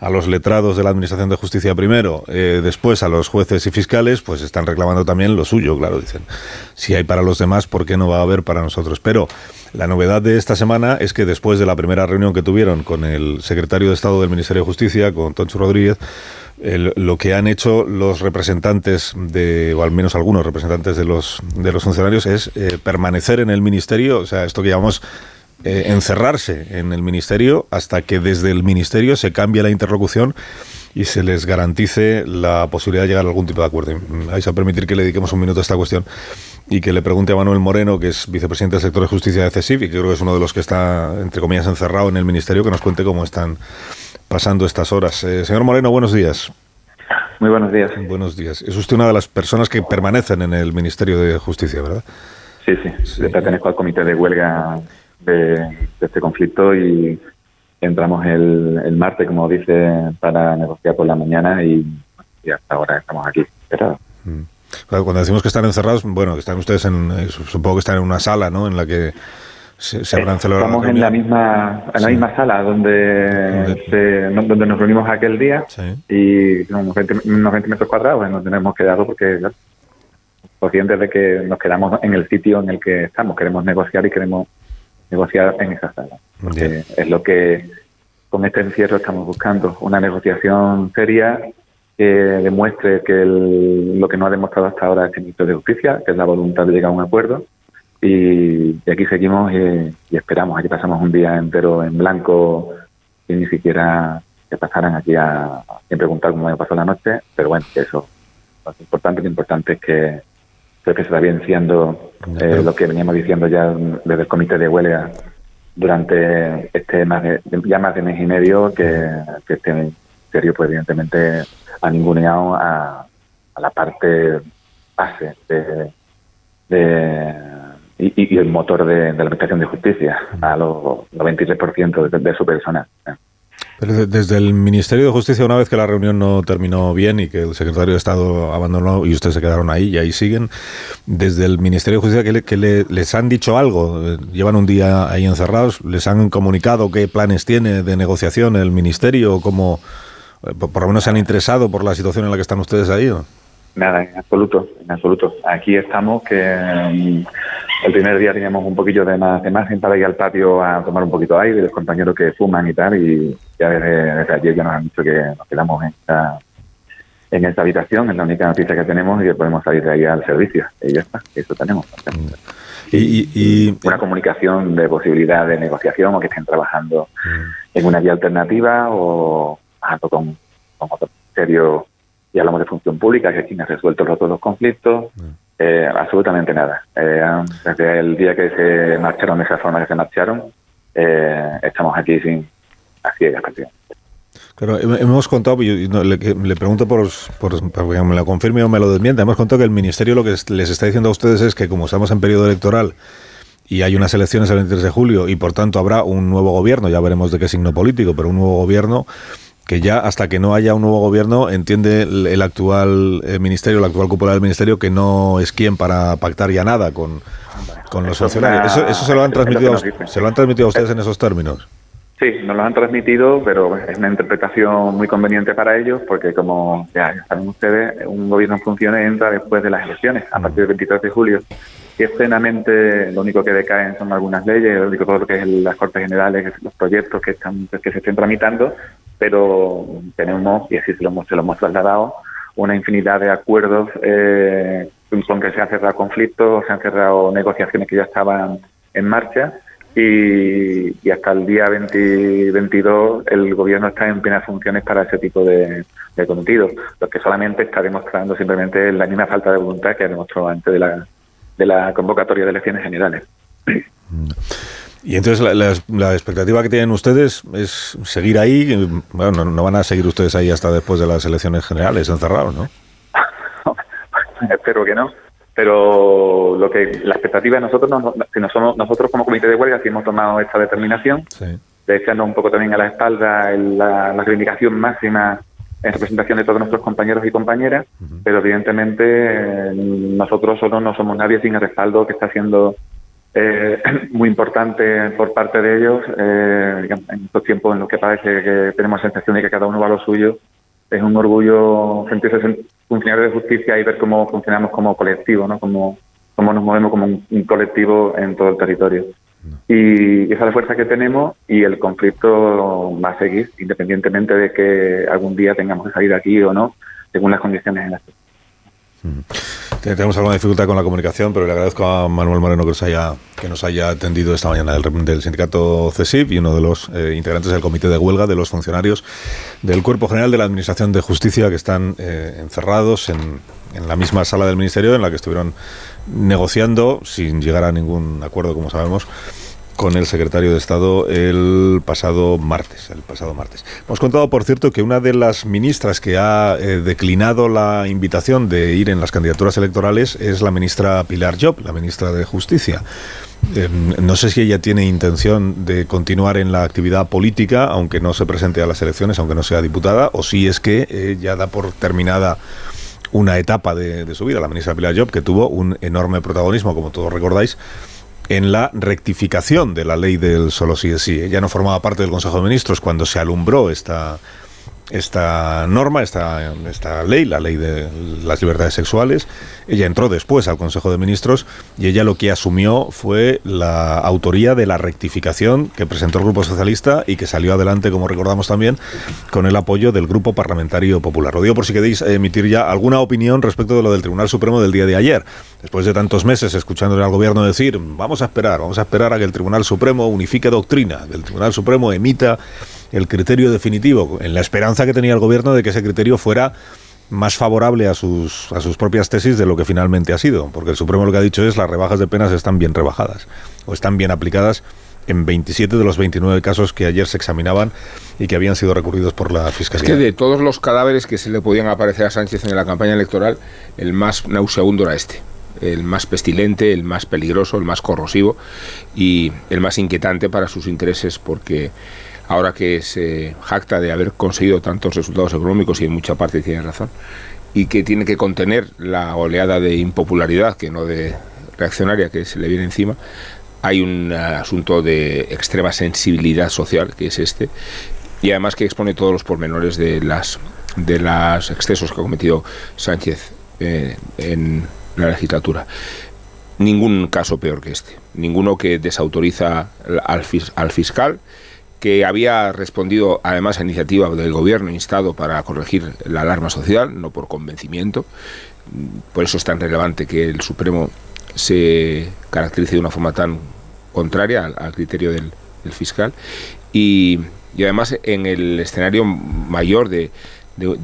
a los letrados de la Administración de Justicia primero, eh, después a los jueces y fiscales, pues están reclamando también lo suyo, claro, dicen. Si hay para los demás, ¿por qué no va a haber para nosotros? Pero la novedad de esta semana es que después de la primera reunión que tuvieron con el secretario de Estado del Ministerio de Justicia, con Toncho Rodríguez, lo que han hecho los representantes de, o al menos algunos representantes de los, de los funcionarios, es eh, permanecer en el ministerio, o sea, esto que llamamos eh, encerrarse en el ministerio hasta que desde el ministerio se cambie la interlocución y se les garantice la posibilidad de llegar a algún tipo de acuerdo. Vais a permitir que le dediquemos un minuto a esta cuestión y que le pregunte a Manuel Moreno, que es vicepresidente del sector de justicia de CESIF y que creo que es uno de los que está, entre comillas, encerrado en el ministerio, que nos cuente cómo están pasando estas horas. Eh, señor Moreno, buenos días. Muy buenos días. Buenos días. Es usted una de las personas que permanecen en el Ministerio de Justicia, ¿verdad? Sí, sí. sí. pertenezco al comité de huelga de, este conflicto y entramos el, el, martes, como dice, para negociar por la mañana y, hasta ahora estamos aquí. Mm. Cuando decimos que están encerrados, bueno, que están ustedes en, eh, supongo que están en una sala, ¿no? En la que se, habrán celebrado. Estamos en la misma, en la misma sala donde, donde nos reunimos aquel día y unos 20, unos 20 metros cuadrados nos tenemos quedado porque claro, conscientes de que nos quedamos en el sitio en el que estamos, queremos negociar y queremos negociar en esa sala. Porque es lo que con este encierro estamos buscando, una negociación seria que demuestre que lo que no ha demostrado hasta ahora este ministro de Justicia, que es la voluntad de llegar a un acuerdo, y, aquí seguimos y, esperamos. Aquí pasamos un día entero en blanco y ni siquiera se pasaran aquí a, preguntar cómo me pasó la noche, pero bueno, eso lo importante, lo importante es que creo que se está bien siendo eh, lo que veníamos diciendo ya desde el comité de huelga durante este más de, ya más de mes y medio que, que este ministerio pues evidentemente ha ninguneado a, a la parte base de, de y, el motor de, la Administración de Justicia, a los 93% de, de su personal. Pero desde el Ministerio de Justicia, una vez que la reunión no terminó bien y que el secretario de Estado abandonó y ustedes se quedaron ahí y ahí siguen, desde el Ministerio de Justicia, ¿qué, les han dicho algo? ¿Llevan un día ahí encerrados? ¿Les han comunicado qué planes tiene de negociación el Ministerio? ¿Cómo, por lo menos se han interesado por la situación en la que están ustedes ahí? Nada, en absoluto, en absoluto. Aquí estamos que mm, el primer día teníamos un poquillo de más de margen para ir al patio a tomar un poquito de aire, los compañeros que fuman y tal, y ya desde, ayer ya nos han dicho que nos quedamos en esta, en esta habitación, es la única noticia que tenemos y que podemos salir de ahí al servicio. Y ya está, eso tenemos. Y, una comunicación de posibilidad de negociación o que estén trabajando mm. en una vía alternativa o con, con otro ministerio y hablamos de función pública, que es quien ha resuelto los otros conflictos. Mm. Eh, absolutamente nada. Eh, desde el día que se marcharon de esa forma que se marcharon, eh, estamos aquí sin así de Claro, hemos contado, y le, pregunto por, por, que me lo confirme o me lo desmienta, hemos contado que el Ministerio lo que les está diciendo a ustedes es que como estamos en periodo electoral y hay unas elecciones el 23 de julio y por tanto habrá un nuevo gobierno, ya veremos de qué signo político, pero un nuevo gobierno que ya hasta que no haya un nuevo gobierno entiende el, actual eh, ministerio, la actual cúpula del ministerio que no es quien para pactar ya nada con, con los funcionarios. Eso, se lo han transmitido, se lo han transmitido a ustedes en esos términos. Sí, nos lo han transmitido, pero es una interpretación muy conveniente para ellos porque, como ya, saben ustedes, un gobierno en funciones entra después de las elecciones, a partir del 23 de julio. Y es plenamente, lo único que decaen son algunas leyes, lo único todo lo que es las Cortes Generales, los proyectos que, están, que se estén tramitando, pero tenemos, y así se lo, hemos, trasladado, una infinidad de acuerdos eh, con que se han cerrado conflictos, se han cerrado negociaciones que ya estaban en marcha y, hasta el día 2022 el gobierno está en plenas funciones para ese tipo de, de cometidos, lo que solamente está demostrando simplemente la misma falta de voluntad que ha demostrado antes de la, de la convocatoria de elecciones generales. Y entonces la, expectativa que tienen ustedes es seguir ahí. Bueno, no, van a seguir ustedes ahí hasta después de las elecciones generales encerrados, ¿no? Espero que no pero lo que la expectativa de nosotros, si no somos, nosotros como comité de huelga, si hemos tomado esta determinación, de echarnos un poco también a la espalda la, la reivindicación máxima en representación de todos nuestros compañeros y compañeras, pero evidentemente eh, nosotros solo no somos nadie sin el respaldo que está haciendo eh, muy importante por parte de ellos eh, en estos tiempos en los que parece que tenemos la sensación de que cada uno va a lo suyo. Es un orgullo sentirse funcionarios de justicia y ver cómo funcionamos como colectivo, ¿no? Cómo, cómo nos movemos como un, colectivo en todo el territorio. Y esa es la fuerza que tenemos y el conflicto va a seguir, independientemente de que algún día tengamos que salir de aquí o no, según las condiciones en las que tenemos alguna dificultad con la comunicación, pero le agradezco a Manuel Moreno que nos haya, que nos haya atendido esta mañana. Del, sindicato CESIP y uno de los eh, integrantes del comité de huelga de los funcionarios del Cuerpo General de la Administración de Justicia que están eh, encerrados en, en la misma sala del Ministerio en la que estuvieron negociando, sin llegar a ningún acuerdo, como sabemos, con el secretario de Estado el pasado martes. El pasado martes. Hemos contado, por cierto, que una de las ministras que ha eh, declinado la invitación de ir en las candidaturas electorales es la ministra Pilar Job, la ministra de Justicia. Em, no sé si ella tiene intención de continuar en la actividad política, aunque no se presente a las elecciones, aunque no sea diputada, o si es que eh, ya da por terminada una etapa de, de su vida, la ministra Pilar Job, que tuvo un enorme protagonismo, como todos recordáis, en la rectificación de la ley del solo sí es sí. Ella no formaba parte del Consejo de Ministros cuando se alumbró esta, esta norma, esta, esta ley, la ley de las libertades sexuales. Ella entró después al Consejo de Ministros y ella lo que asumió fue la autoría de la rectificación que presentó el Grupo Socialista y que salió adelante, como recordamos también, con el apoyo del Grupo Parlamentario Popular. Lo digo por si queréis emitir ya alguna opinión respecto de lo del Tribunal Supremo del día de ayer. Después de tantos meses escuchándole al gobierno decir, vamos a esperar, vamos a esperar a que el Tribunal Supremo unifique doctrina, que el Tribunal Supremo emita el criterio definitivo, en la esperanza que tenía el gobierno de que ese criterio fuera más favorable a sus, a sus propias tesis de lo que finalmente ha sido, porque el Supremo lo que ha dicho es las rebajas de penas están bien rebajadas o están bien aplicadas en 27 de los 29 casos que ayer se examinaban y que habían sido recurridos por la Fiscalía. Es que de todos los cadáveres que se le podían aparecer a Sánchez en la campaña electoral, el más nauseabundo era este el más pestilente, el más peligroso, el más corrosivo y el más inquietante para sus intereses porque ahora que se jacta de haber conseguido tantos resultados económicos y en mucha parte tiene razón, y que tiene que contener la oleada de impopularidad, que no de reaccionaria, que se le viene encima, hay un asunto de extrema sensibilidad social, que es este, y además que expone todos los pormenores de las de los excesos que ha cometido Sánchez eh, en la legislatura. Ningún caso peor que este, ninguno que desautoriza al, al fiscal que había respondido además a iniciativa del gobierno instado para corregir la alarma social, no por convencimiento. Por eso es tan relevante que el Supremo se caracterice de una forma tan contraria al, criterio del, fiscal. Y, además en el escenario mayor de,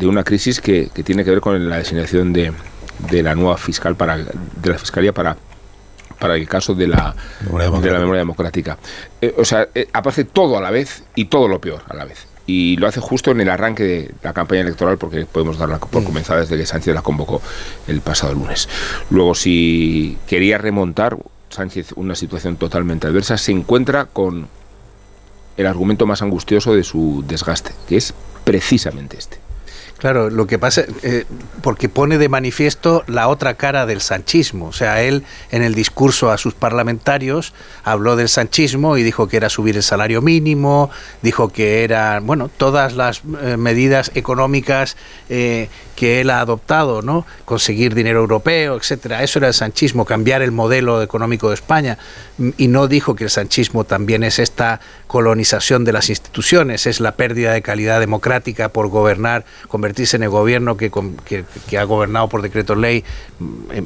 una crisis que, tiene que ver con la designación de, de la nueva fiscal para de la fiscalía para para el caso de la, de la memoria democrática. Eh, o sea, eh, aparece todo a la vez y todo lo peor a la vez. Y lo hace justo en el arranque de la campaña electoral, porque podemos darla por mm. comenzada desde que Sánchez la convocó el pasado lunes. Luego, si quería remontar Sánchez una situación totalmente adversa, se encuentra con el argumento más angustioso de su desgaste, que es precisamente este. Claro, lo que pasa, eh, porque pone de manifiesto la otra cara del sanchismo. O sea, él en el discurso a sus parlamentarios habló del sanchismo y dijo que era subir el salario mínimo, dijo que eran, bueno, todas las eh, medidas económicas eh, que él ha adoptado, ¿no? Conseguir dinero europeo, etcétera. Eso era el sanchismo, cambiar el modelo económico de España. Y no dijo que el sanchismo también es esta colonización de las instituciones, es la pérdida de calidad democrática por gobernar, convertirse en el gobierno que, que, ha gobernado por decretos ley, mm,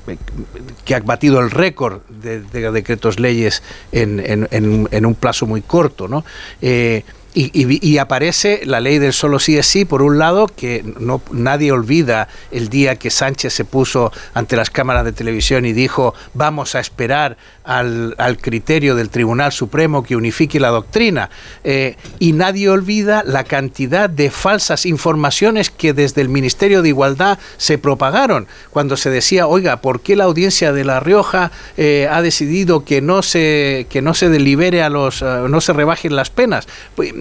que ha batido el récord de, decretos leyes en, un plazo muy corto, ¿no? Eh, y, aparece la ley del solo sí es sí, por un lado, que no, nadie olvida el día que Sánchez se puso ante las cámaras de televisión y dijo vamos a esperar al, criterio del Tribunal Supremo que unifique la doctrina. Eh, y nadie olvida la cantidad de falsas informaciones que desde el Ministerio de Igualdad se propagaron, cuando se decía, oiga, ¿por qué la audiencia de La Rioja eh, ha decidido que no se, que no se delibere a los, eh, no se rebajen las penas? Pues,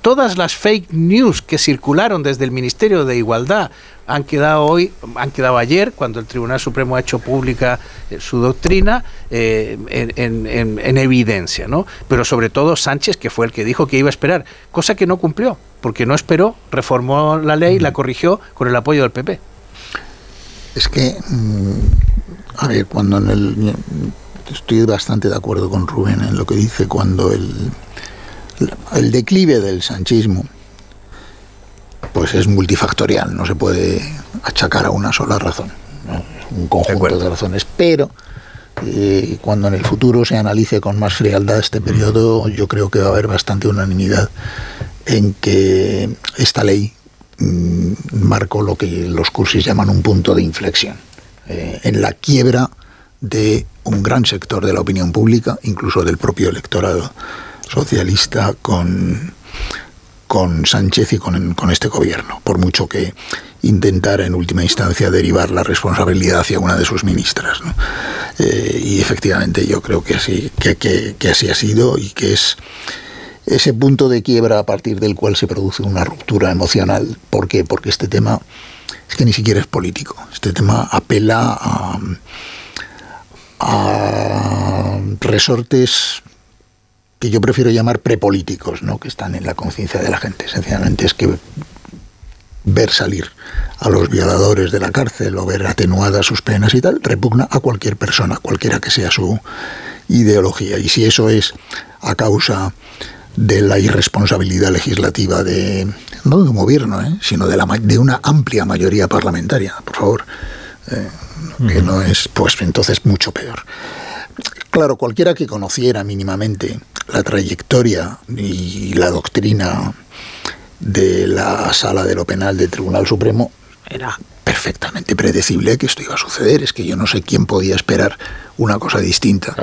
todas las fake news que circularon desde el Ministerio de Igualdad han quedado hoy, han quedado ayer, cuando el Tribunal Supremo ha hecho pública eh, su doctrina, eh, en, evidencia, ¿no? Pero sobre todo Sánchez, que fue el que dijo que iba a esperar, cosa que no cumplió, porque no esperó, reformó la ley, la corrigió con el apoyo del PP. Es que, mm, a ver, cuando en el... Estoy bastante de acuerdo con Rubén en lo que dice cuando el el declive del sanchismo pues es multifactorial, no se puede achacar a una sola razón, un conjunto de, razones, pero eh, cuando en el futuro se analice con más frialdad este periodo, yo creo que va a haber bastante unanimidad en que esta ley mm, marcó lo que los cursis llaman un punto de inflexión, eh, en la quiebra de un gran sector de la opinión pública, incluso del propio electorado socialista con, con Sánchez y con, con, este gobierno, por mucho que intentara en última instancia derivar la responsabilidad hacia una de sus ministras. Eh, y efectivamente yo creo que así, que, que, así ha sido y que es ese punto de quiebra a partir del cual se produce una ruptura emocional. ¿Por qué? Porque este tema es que ni siquiera es político. Este tema apela a, a resortes que yo prefiero llamar prepolíticos, ¿no? que están en la conciencia de la gente. Sencillamente es que ver salir a los violadores de la cárcel o ver atenuadas sus penas y tal, repugna a cualquier persona, cualquiera que sea su ideología. Y si eso es a causa de la irresponsabilidad legislativa de, no de un gobierno, ¿eh? sino de, la, de una amplia mayoría parlamentaria, por favor, eh, que no es, pues entonces mucho peor. Claro, cualquiera que conociera mínimamente la trayectoria y la doctrina de la sala de lo penal del Tribunal Supremo era perfectamente predecible que esto iba a suceder. Es que yo no sé quién podía esperar una cosa distinta,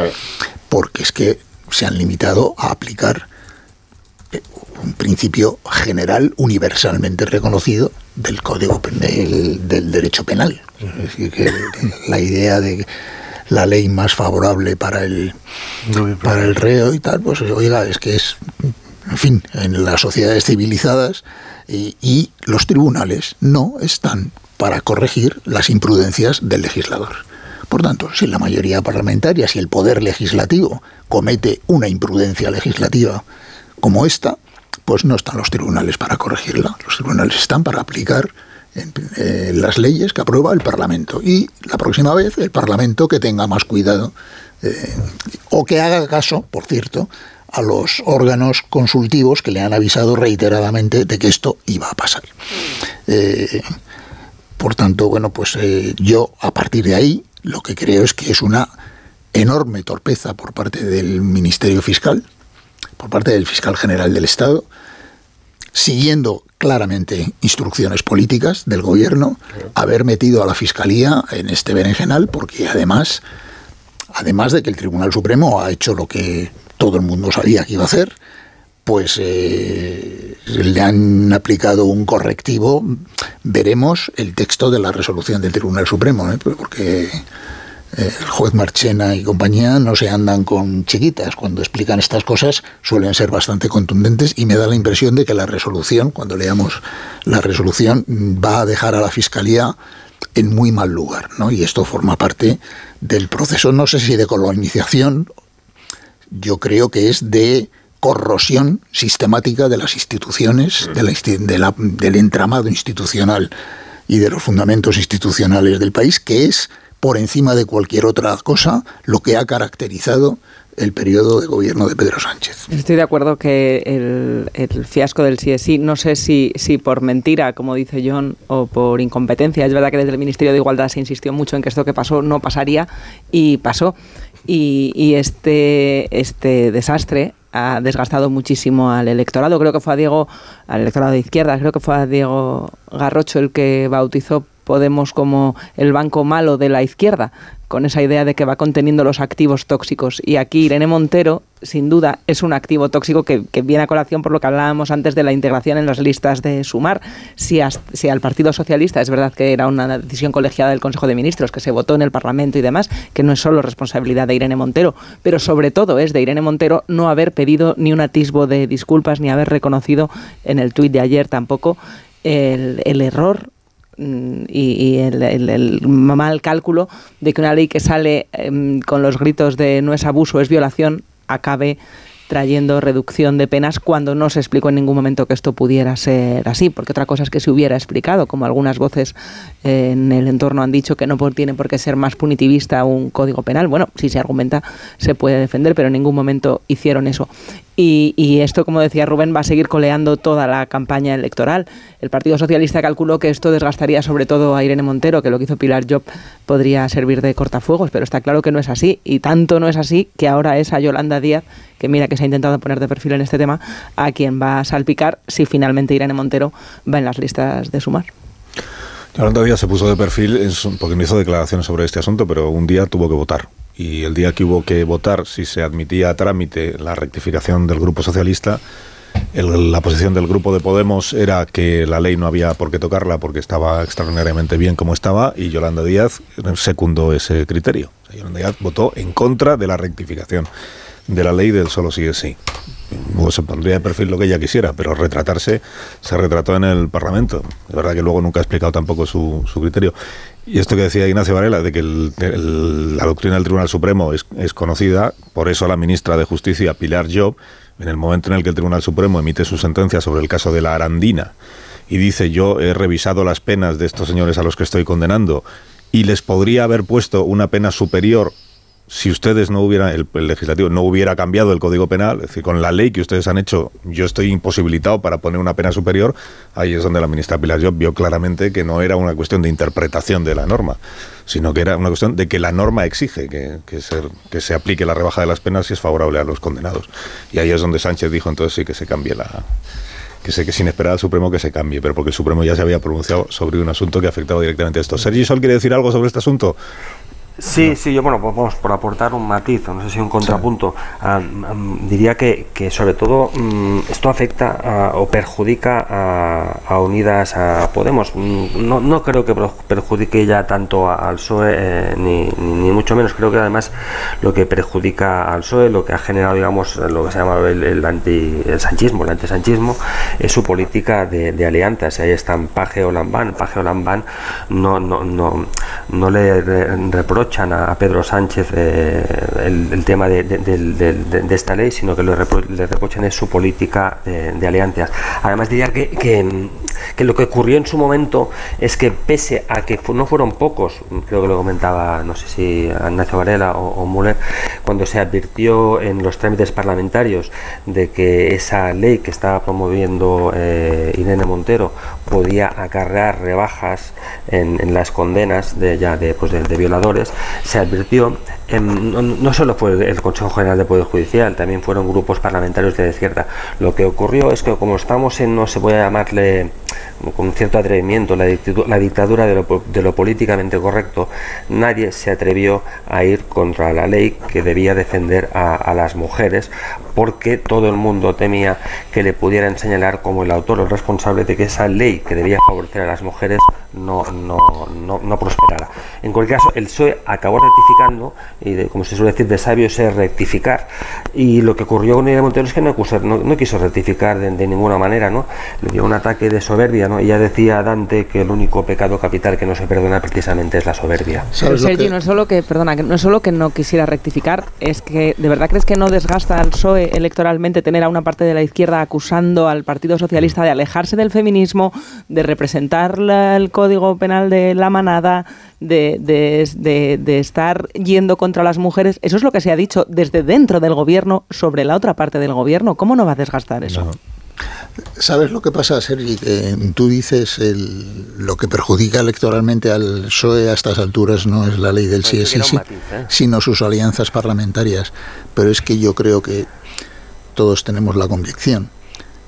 porque es que se han limitado a aplicar eh, un principio general universalmente reconocido del código del, del derecho penal. Es decir, que la idea de la ley más favorable para el, para el reo y tal, pues oiga, es que es, en fin, en las sociedades civilizadas y, y los tribunales no están para corregir las imprudencias del legislador. Por tanto, si la mayoría parlamentaria, si el poder legislativo comete una imprudencia legislativa como esta, pues no están los tribunales para corregirla. Los tribunales están para aplicar las leyes que aprueba el Parlamento. Y la próxima vez el Parlamento que tenga más cuidado eh, o que haga caso, por cierto, a los órganos consultivos que le han avisado reiteradamente de que esto iba a pasar. Eh, por tanto, bueno, pues eh, yo a partir de ahí lo que creo es que es una enorme torpeza por parte del Ministerio Fiscal, por parte del Fiscal General del Estado, siguiendo claramente instrucciones políticas del gobierno, haber metido a la Fiscalía en este berenjenal, porque además, además de que el Tribunal Supremo ha hecho lo que todo el mundo sabía que iba a hacer, pues eh, le han aplicado un correctivo. Veremos el texto de la resolución del Tribunal Supremo, ¿eh? porque el juez Marchena y compañía no se andan con chiquitas. Cuando explican estas cosas suelen ser bastante contundentes y me da la impresión de que la resolución, cuando leamos la resolución, va a dejar a la Fiscalía en muy mal lugar. ¿no? Y esto forma parte del proceso, no sé si de colonización, yo creo que es de corrosión sistemática de las instituciones, del entramado institucional y de los fundamentos institucionales del país, que es por encima de cualquier otra cosa lo que ha caracterizado el periodo de gobierno de Pedro Sánchez. Estoy de acuerdo que el, fiasco del CSI, no sé si, si por mentira, como dice John, o por incompetencia, es verdad que desde el Ministerio de Igualdad se insistió mucho en que esto que pasó no pasaría y pasó. Y, y este, este desastre ha desgastado muchísimo al electorado. Creo que fue a Diego, al electorado de izquierda, creo que fue a Diego Garrocho el que bautizó Podemos como el banco malo de la izquierda, con esa idea de que va conteniendo los activos tóxicos. Y aquí Irene Montero, sin duda, es un activo tóxico que, viene a colación por lo que hablábamos antes de la integración en las listas de sumar. Si, al Partido Socialista es verdad que era una decisión colegiada del Consejo de Ministros, que se votó en el Parlamento y demás, que no es solo responsabilidad de Irene Montero, pero sobre todo es de Irene Montero no haber pedido ni un atisbo de disculpas, ni haber reconocido en el tuit de ayer tampoco el error Mm, y, el, mal cálculo de que una ley que sale em, con los gritos de no es abuso, es violación, acabe trayendo reducción de penas cuando no se explicó en ningún momento que esto pudiera ser así, porque otra cosa es que se hubiera explicado, como algunas voces en el entorno han dicho que no tiene por qué ser más punitivista un código penal. Bueno, si se argumenta se puede defender, pero en ningún momento hicieron eso. Y, esto, como decía Rubén, va a seguir coleando toda la campaña electoral. El Partido Socialista calculó que esto desgastaría sobre todo a Irene Montero, que lo que hizo Pilar Job podría servir de cortafuegos, pero está claro que no es así. Y tanto no es así que ahora es a Yolanda Díaz, que mira que se ha intentado poner de perfil en este tema, a quien va a salpicar si finalmente Irene Montero va en las listas de sumar. Yolanda Díaz se puso de perfil porque no hizo declaraciones sobre este asunto, pero un día tuvo que votar y el día que hubo que votar si se admitía a trámite la rectificación del Grupo Socialista, la posición del Grupo de Podemos era que la ley no había por qué tocarla porque estaba extraordinariamente bien como estaba y Yolanda Díaz secundó ese criterio. Yolanda Díaz votó en contra de la rectificación de la ley del solo sí es sí. Luego se pondría de perfil lo que ella quisiera, pero retratarse se retrató en el Parlamento. De verdad que luego nunca ha explicado tampoco su, su criterio. Y esto que decía Ignacio Varela, de que la doctrina del Tribunal Supremo es, conocida, por eso la ministra de Justicia, Pilar Job, en el momento en el que el Tribunal Supremo emite su sentencia sobre el caso de la Arandina y dice yo he revisado las penas de estos señores a los que estoy condenando y les podría haber puesto una pena superior si ustedes no hubieran, el, legislativo no hubiera cambiado el Código Penal, es decir, con la ley que ustedes han hecho, yo estoy imposibilitado para poner una pena superior, ahí es donde la ministra Pilar Job vio claramente que no era una cuestión de interpretación de la norma, sino que era una cuestión de que la norma exige que, que, se, que se aplique la rebaja de las penas si es favorable a los condenados. Y ahí es donde Sánchez dijo entonces sí que se cambie la, que sé que sin esperar al Supremo que se cambie, pero porque el Supremo ya se había pronunciado sobre un asunto que afectaba directamente a esto. Sergi Sol quiere decir algo sobre este asunto. Sí, sí, yo bueno, pues vamos por aportar un matiz, no sé si un contrapunto. Ah, mm, diría que, que, sobre todo mm, esto afecta o perjudica a, Unidas a Podemos. Mm, no, no creo que perjudique ya tanto al PSOE, eh, ni, ni, mucho menos. Creo que además lo que perjudica al PSOE, lo que ha generado, digamos, lo que se llama el, anti, el sanchismo, el antisanchismo, es su política de, de alianzas. Ahí están Paje o Lambán. Paje o Lambán no, no, no, no le reprocha a, Pedro Sánchez eh, el, tema de, esta ley, sino que le, reprochan es su política de, alianzas. Además diría que, que, lo que ocurrió en su momento es que pese a que no fueron pocos, creo que lo comentaba, no sé si Ignacio Varela o, o Müller, cuando se advirtió en los trámites parlamentarios de que esa ley que estaba promoviendo eh, Irene Montero podía acarrear rebajas en, las condenas de, ya de, pues de, violadores, se advirtió, no, solo fue el Consejo General de Poder Judicial, también fueron grupos parlamentarios de izquierda. Lo que ocurrió es que como estamos en, no se puede llamarle con cierto atrevimiento, la dictadura, de, lo, políticamente correcto, nadie se atrevió a ir contra la ley que debía defender a, las mujeres, porque todo el mundo temía que le pudieran señalar como el autor o el responsable de que esa ley que debía favorecer a las mujeres no, no, no, no prosperara. En cualquier caso, el PSOE acabó rectificando, y de, como se suele decir, de sabio es rectificar, y lo que ocurrió con Irene Montero es que no, no, quiso rectificar de, ninguna manera, ¿no? Le dio un ataque de soberbia, ¿no? Ella decía a Dante que el único pecado capital que no se perdona precisamente es la soberbia. Sergi, no es solo que, perdona, no es solo que no quisiera rectificar, es que ¿de verdad crees que no desgasta al PSOE electoralmente tener a una parte de la izquierda acusando al Partido Socialista de alejarse del feminismo, de representar el Código Penal de la manada, de, de, estar yendo contra las mujeres? Eso es lo que se ha dicho desde dentro del gobierno sobre la otra parte del gobierno. ¿Cómo no va a desgastar eso? ¿Sabes lo que pasa, Sergi? Que tú dices el, lo que perjudica electoralmente al PSOE a estas alturas no es la ley del sí es sí, ¿eh? sino sus alianzas parlamentarias. Pero es que yo creo que todos tenemos la convicción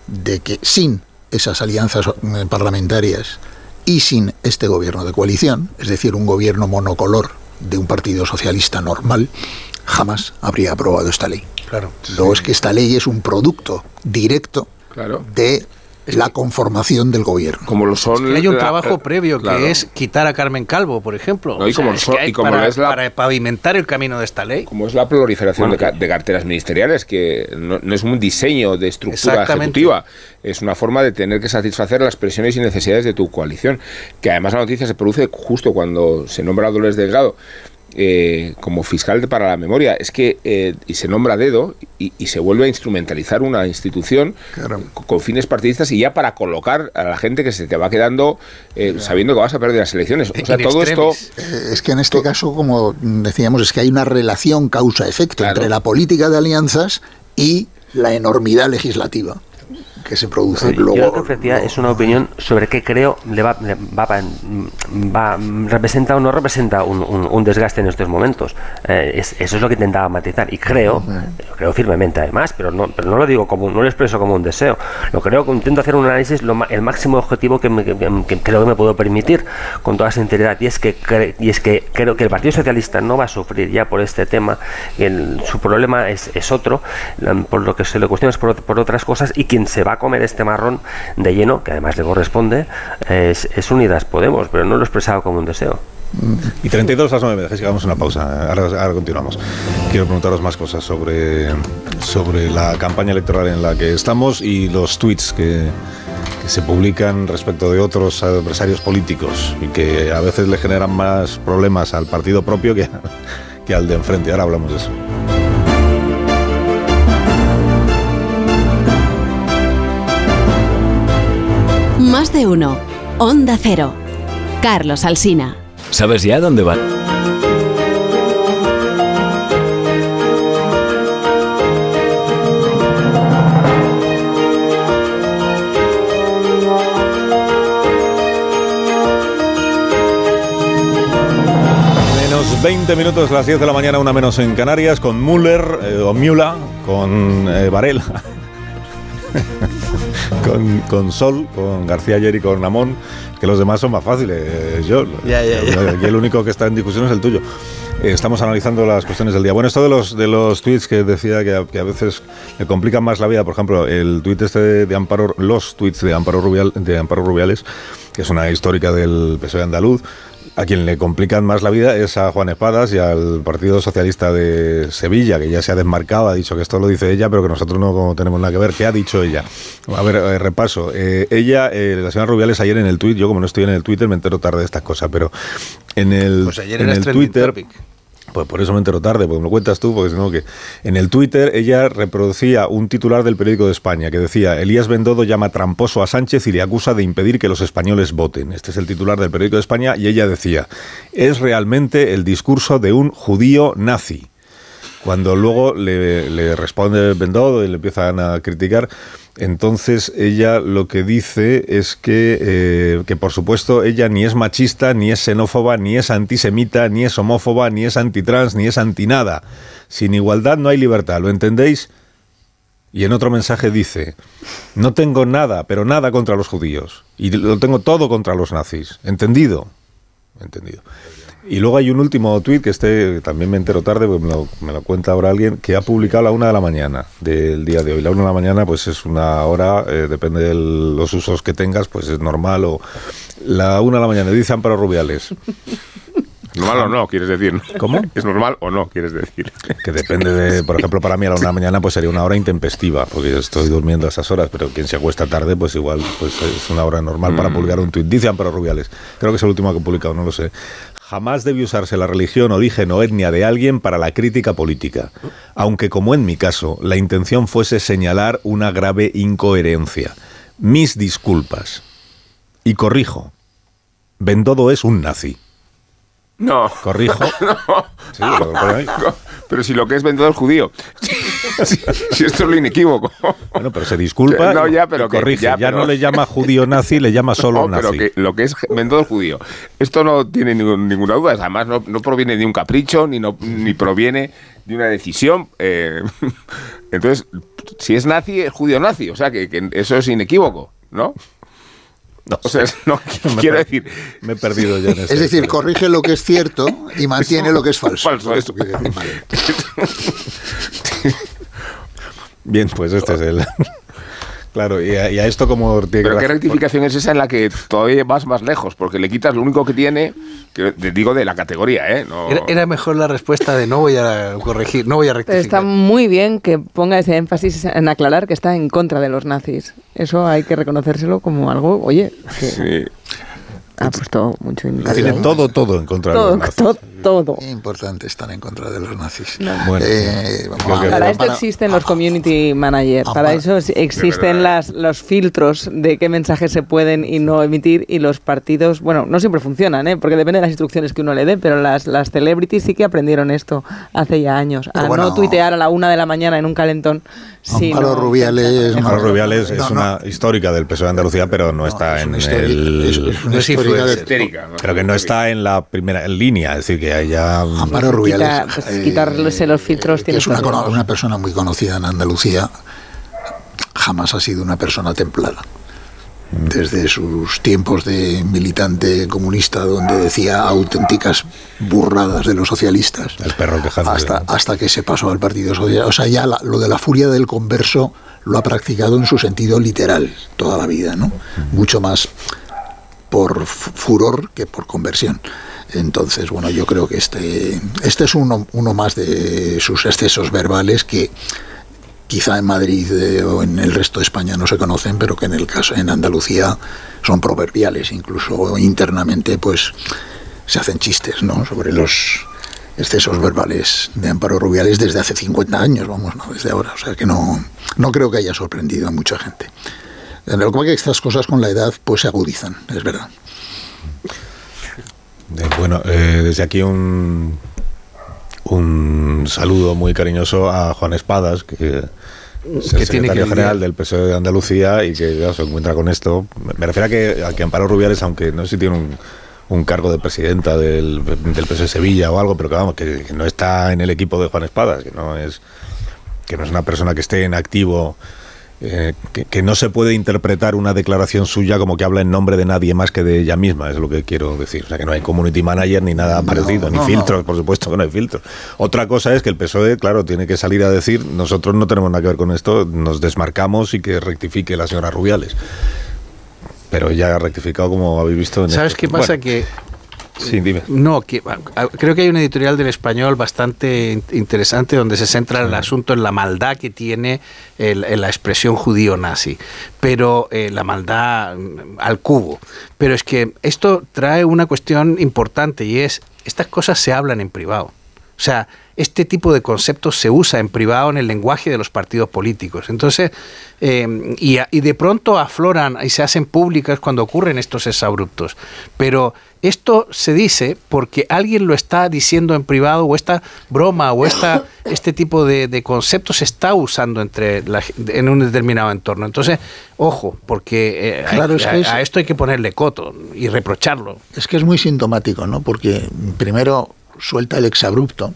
de que sin esas alianzas eh, parlamentarias y sin este gobierno de coalición, es decir, un gobierno monocolor de un partido socialista normal, jamás habría aprobado esta ley. Claro. Luego es que esta ley es un producto directo de la conformación del gobierno. Como lo son. hay un trabajo previo que es quitar a Carmen Calvo, por ejemplo. y como, para, pavimentar el camino de esta ley. Como es la proliferación de, carteras ministeriales, que no, es un diseño de estructura ejecutiva, es una forma de tener que satisfacer las presiones y necesidades de tu coalición. Que además la noticia se produce justo cuando se nombra a Dolores Delgado eh, como fiscal para la memoria. Es que eh, y se nombra dedo y, se vuelve a instrumentalizar una institución con, fines partidistas y ya para colocar a la gente que se te va quedando eh, sabiendo que vas a perder las elecciones. O sea, todo esto. Es que en este caso, como decíamos, es que hay una relación causa-efecto entre la política de alianzas y la enormidad legislativa que se produce luego. Yo lo que ofrecía es una opinión sobre qué creo le va, va, representa o no representa un, un, desgaste en estos momentos. Eh, eso es lo que intentaba matizar y creo, creo firmemente además, pero no, pero no lo digo como, no lo expreso como un deseo. Lo creo que intento hacer un análisis lo, el máximo objetivo que, creo que me puedo permitir con toda sinceridad y es que y es que creo que el Partido Socialista no va a sufrir ya por este tema. El, su problema es, es otro, por lo que se le cuestiona es por, por otras cosas y quien se va comer este marrón de lleno, que además le corresponde, es, es Unidas Podemos, pero no lo he expresado como un deseo. Y 32 a las 9, dejáis que hagamos una pausa. Ahora, continuamos. Quiero preguntaros más cosas sobre, sobre la campaña electoral en la que estamos y los tweets que, que se publican respecto de otros adversarios políticos y que a veces le generan más problemas al partido propio que, que al de enfrente. Ahora hablamos de eso. Más de uno. Onda Cero. Carlos Alsina. ¿Sabes ya dónde va? Menos 20 minutos, las 10 de la mañana, una menos en Canarias, con Müller, eh, o Müller, con eh, Varela. con, Sol, con García ayer y con Ramón, que los demás son más fáciles. Yo, y el único que está en discusión es el tuyo. Eh, estamos analizando las cuestiones del día. Bueno, esto de los, de los tweets que decía que a, veces le complican más la vida, por ejemplo, el tuit este de, Amparo, los tweets de Amparo, Rubial, de Amparo Rubiales, que es una histórica del PSOE andaluz, a quien le complican más la vida es a Juan Espadas y al Partido Socialista de Sevilla, que ya se ha desmarcado, ha dicho que esto lo dice ella, pero que nosotros no tenemos nada que ver. ¿Qué ha dicho ella? A ver, eh, repaso. Eh, ella, eh, la señora Rubiales, ayer en el tuit, yo como no estoy en el Twitter me entero tarde de estas cosas, pero en el, pues ayer en el Twitter... Pues por eso me entero tarde, porque me lo cuentas tú, porque si no que en el Twitter ella reproducía un titular del periódico de España que decía Elías Bendodo llama tramposo a Sánchez y le acusa de impedir que los españoles voten. Este es el titular del periódico de España y ella decía es realmente el discurso de un judío nazi. Cuando luego le, le responde Bendodo y le empiezan a criticar, entonces ella lo que dice es que, eh, que, por supuesto, ella ni es machista, ni es xenófoba, ni es antisemita, ni es homófoba, ni es antitrans, ni es antinada. Sin igualdad no hay libertad, ¿lo entendéis? Y en otro mensaje dice, no tengo nada, pero nada contra los judíos. Y lo tengo todo contra los nazis. ¿Entendido? Entendido. Y luego hay un último tuit que este también me entero tarde, porque me lo, cuenta ahora alguien, que ha publicado a la una de la mañana del día de hoy. La una de la mañana, pues es una hora, eh, depende de los usos que tengas, pues es normal. O La una de la mañana, dice Amparo Rubiales. ¿Normal o no, quieres decir? ¿Cómo? ¿Es normal o no, quieres decir? Que depende de, por ejemplo, para mí a la una de la mañana pues sería una hora intempestiva, porque yo estoy durmiendo a esas horas, pero quien se acuesta tarde, pues igual pues es una hora normal para Mm. publicar un tuit. Dice Amparo Rubiales, creo que es el último que he publicado, no lo sé. Jamás debe usarse la religión, origen o etnia de alguien para la crítica política, aunque como en mi caso, la intención fuese señalar una grave incoherencia. Mis disculpas. Y corrijo, Bendodo es un nazi. No. Corrijo. No. Sí. Pero si lo que es vendedor judío. si, si esto es lo inequívoco. Bueno, pero se disculpa No, ya, pero que- corrige. Ya, ya, pero- no le llama judío nazi, le llama solo No, pero nazi. que lo que es vendedor judío. Esto no tiene ningún- ninguna duda. Además, no, no proviene de un capricho ni, no, ni proviene de una decisión. eh, entonces, si es nazi, es judío nazi. O sea, que, que eso es inequívoco, ¿no? No, o sea, no, Me quiero decir. Me he perdido ya en este. Es decir, corrige lo que es cierto y mantiene lo que es falso. Falso, eso. Bien, pues este es el. claro, y a, y a esto como tiene Pero que- qué rectificación es esa en la que todavía vas más lejos, porque le quitas lo único que tiene, que te digo de la categoría, ¿eh? No- Era, era mejor la respuesta de no voy a corregir, no voy a Pero rectificar. está muy bien que ponga ese énfasis en aclarar que está en contra de los nazis. Eso hay que reconocérselo como algo, oye, que ha puesto mucho Tiene todo, todo en contra de los nazis. todo, todo. Importante estar en contra de los nazis. Bueno, Eh, vamos a Para esto para- existen los community managers, para eso es- existen las, los filtros de qué mensajes se pueden y no emitir y los partidos, bueno, no siempre funcionan, ¿eh? porque depende de las instrucciones que uno le dé, pero las, las celebrities sí que aprendieron esto hace ya años, a bueno, no tuitear a la una de la mañana en un calentón. Amparo Rubiales, Amparo Rubiales es No, no. una histórica del PSOE de Andalucía, pero no está en el. es- es una histórica de- histérica, ¿no? Pero que no está en la primera en línea, es decir, que haya. Amparo Rubiales. Quita- pues, eh, quitarse los filtros que es una, persona muy conocida en Andalucía, jamás ha sido una persona templada. Desde sus tiempos de militante comunista, donde decía auténticas burradas de los socialistas, El perro quejándose. hasta, hasta que se pasó al Partido Socialista. O sea, ya la- lo de la furia del converso lo ha practicado en su sentido literal toda la vida, ¿no? Mucho más por fu- furor que por conversión. Entonces, bueno, yo creo que este, este es uno, más de sus excesos verbales que quizá en Madrid eh, o en el resto de España no se conocen, pero que en el caso en Andalucía son proverbiales, incluso internamente, pues se hacen chistes, ¿no? Sobre los excesos verbales de Amparo Rubiales desde hace 50 años, vamos, desde ahora. O sea que no, no creo que haya sorprendido a mucha gente. Lo que pasa es que estas cosas con la edad pues se agudizan, es verdad. Eh, Bueno, eh, desde aquí un, un saludo muy cariñoso a Juan Espadas, que es el secretario que general del PSOE de Andalucía y que ya se encuentra con esto. Me- Me refiero a que, a que Amparo Rubiales, aunque no sé si tiene un, un cargo de presidenta del, del PSOE de Sevilla o algo, pero que vamos, que, que no está en el equipo de Juan Espadas, que no es que no es una persona que esté en activo, eh, que, que no se puede interpretar una declaración suya como que habla en nombre de nadie más que de ella misma, es lo que quiero decir. O sea, que no hay community manager ni nada parecido, ni no, filtros, por supuesto que no hay filtros. Otra cosa es que el PSOE, claro, tiene que salir a decir, nosotros no tenemos nada que ver con esto, nos desmarcamos y que rectifique la señora Rubiales. Pero ya ha rectificado como habéis visto. En ¿Sabes esto. qué pasa? Bueno, que Sí, dime. No, que, a- creo que hay un editorial del español bastante in- interesante donde se centra el asunto en la maldad que tiene el- la expresión judío nazi, pero eh, la maldad mm, al cubo. Pero es que esto trae una cuestión importante y es, estas cosas se hablan en privado. O sea, este tipo de conceptos se usa en privado en el lenguaje de los partidos políticos. Entonces, eh, y, a- y de pronto afloran y se hacen públicas cuando ocurren estos exabruptos. Pero esto se dice porque alguien lo está diciendo en privado o esta broma o esta, este tipo de, de se está usando entre la en un determinado entorno. Entonces, ojo, porque eh, hay- Claro, es que a, a esto hay que ponerle coto y reprocharlo. Es que es muy sintomático, ¿no? Porque primero suelta el exabrupto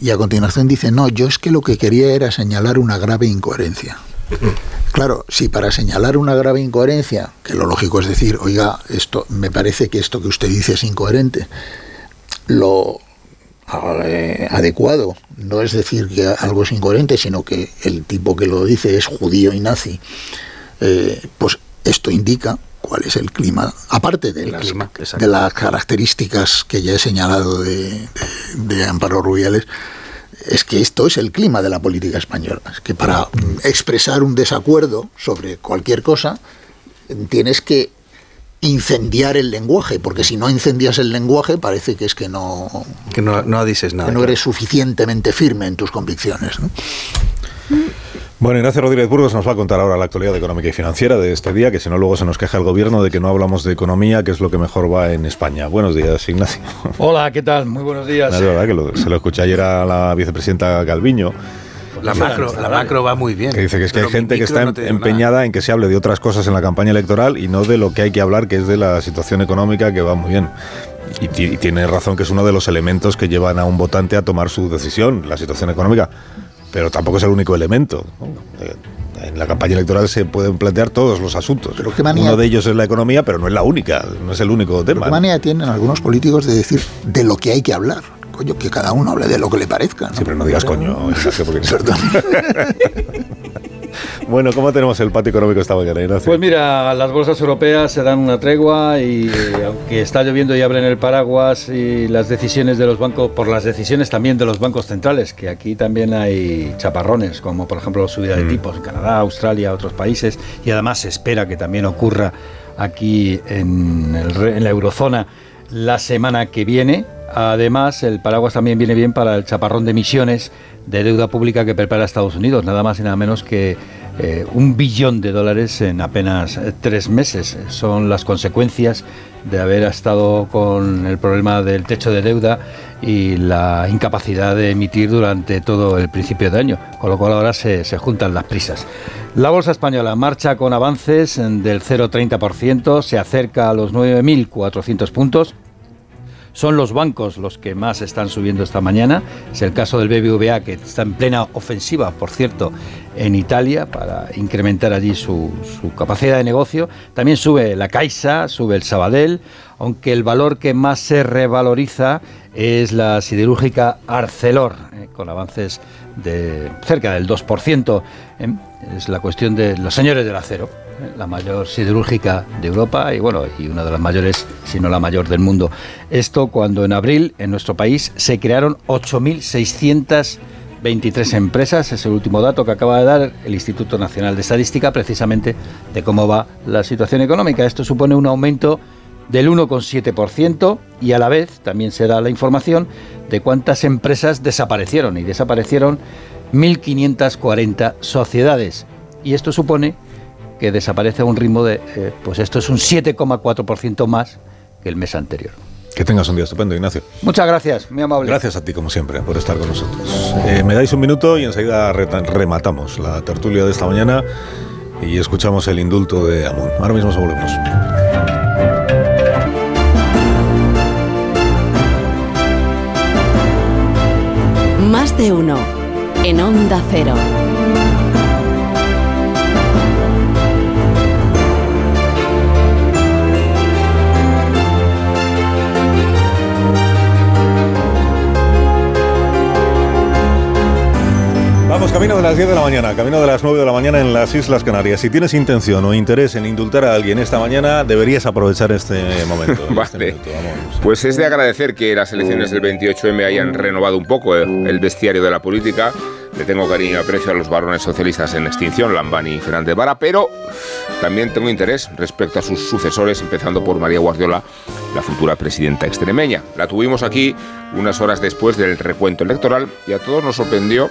y a continuación dice, no, yo es que lo que quería era señalar una grave incoherencia. Claro, si para señalar una grave incoherencia, que lo lógico es decir, oiga, esto me parece que esto que usted dice es incoherente, lo eh, adecuado no es decir que algo es incoherente, sino que el tipo que lo dice es judío y nazi, eh, pues esto indica cuál es el clima, aparte de, las, de las características que ya he señalado de, de Amparo Rubiales, es que esto es el clima de la política española. Es que para expresar un desacuerdo sobre cualquier cosa, tienes que incendiar el lenguaje, porque si no incendias el lenguaje parece que es que no... Que no, dices nada. Que no eres suficientemente firme en tus convicciones. Bueno, Ignacio Rodríguez Burgos nos va a contar ahora la actualidad económica y financiera de este día, que si no luego se nos queja el gobierno de que no hablamos de economía, que es lo que mejor va en España. Buenos días, Ignacio. Hola, ¿qué tal? Muy buenos días. Es verdad que se lo escuché ayer a la vicepresidenta Calviño la macro, la macro va muy bien. Que dice que es que hay gente que está em- empeñada en que se hable de otras cosas en la campaña electoral y no de lo que hay que hablar, que es de la situación económica que va muy bien. Y, tiene razón que es uno de los elementos que llevan a un votante a tomar su decisión, la situación económica. Pero tampoco es el único elemento. En la campaña electoral se pueden plantear todos los asuntos. Pero qué manía, Uno de ellos es la economía, pero no es la única, no es el único tema. ¿Qué manía tienen algunos políticos de decir de lo que hay que hablar? coño, que cada uno hable de lo que le parezca. Siempre no digas coño, Bueno, ¿cómo tenemos el patio económico esta mañana, Ignacio? Pues mira, las bolsas europeas se dan una tregua y aunque está lloviendo y abren el paraguas y las decisiones de los bancos, por las decisiones también de los bancos centrales, que aquí también hay chaparrones, como por ejemplo la subida de mm. tipos en Canadá, Australia, otros países, y además se espera que también ocurra aquí en, en la eurozona la semana que viene, Además, el paraguas también viene bien para el chaparrón de emisiones de deuda pública que prepara Estados Unidos, nada más y nada menos que eh, un billón de dólares en apenas eh, tres meses. Son las consecuencias de haber estado con el problema del techo de deuda y la incapacidad de emitir durante todo el principio de año, con lo cual ahora se, se juntan las prisas. La bolsa española marcha con avances del 0,30%, se acerca a los 9.400 puntos son los bancos los que más están subiendo esta mañana. Es el caso del BBVA, que está en plena ofensiva, por cierto, en Italia para incrementar allí su, capacidad de negocio. También sube la Caixa, sube el Sabadell, aunque el valor que más se revaloriza es la siderúrgica Arcelor, eh, con avances de cerca del 2%. Eh, es la cuestión de los señores del acero la mayor siderúrgica de Europa y bueno, y una de las mayores, si no la mayor del mundo. Esto cuando en abril en nuestro país se crearon 8.623 empresas, es el último dato que acaba de dar el Instituto Nacional de Estadística precisamente de cómo va la situación económica. Esto supone un aumento del 1,7% y a la vez también se da la información de cuántas empresas desaparecieron y desaparecieron 1.540 sociedades. Y esto supone que desaparece a un ritmo de, eh, pues esto es un 7,4% más que el mes anterior. Que tengas un día estupendo, Ignacio. Muchas gracias, muy amable. Gracias a ti, como siempre, por estar con nosotros. Eh, me dais un minuto y enseguida rematamos la tertulia de esta mañana y escuchamos el indulto de Amón. Ahora mismo se volvemos. Más de uno en Onda Cero. Camino de las 10 de la mañana, camino de las 9 de la mañana en las Islas Canarias. Si tienes intención o interés en indultar a alguien esta mañana, deberías aprovechar este momento. Este pues es de agradecer que las elecciones del 28M hayan renovado un poco el, bestiario de la política. Le tengo cariño y aprecio a los varones socialistas en extinción, Lambani y Fernández Vara, pero también tengo interés respecto a sus sucesores, empezando por María Guardiola, la futura presidenta extremeña. La tuvimos aquí unas horas después del recuento electoral y a todos nos sorprendió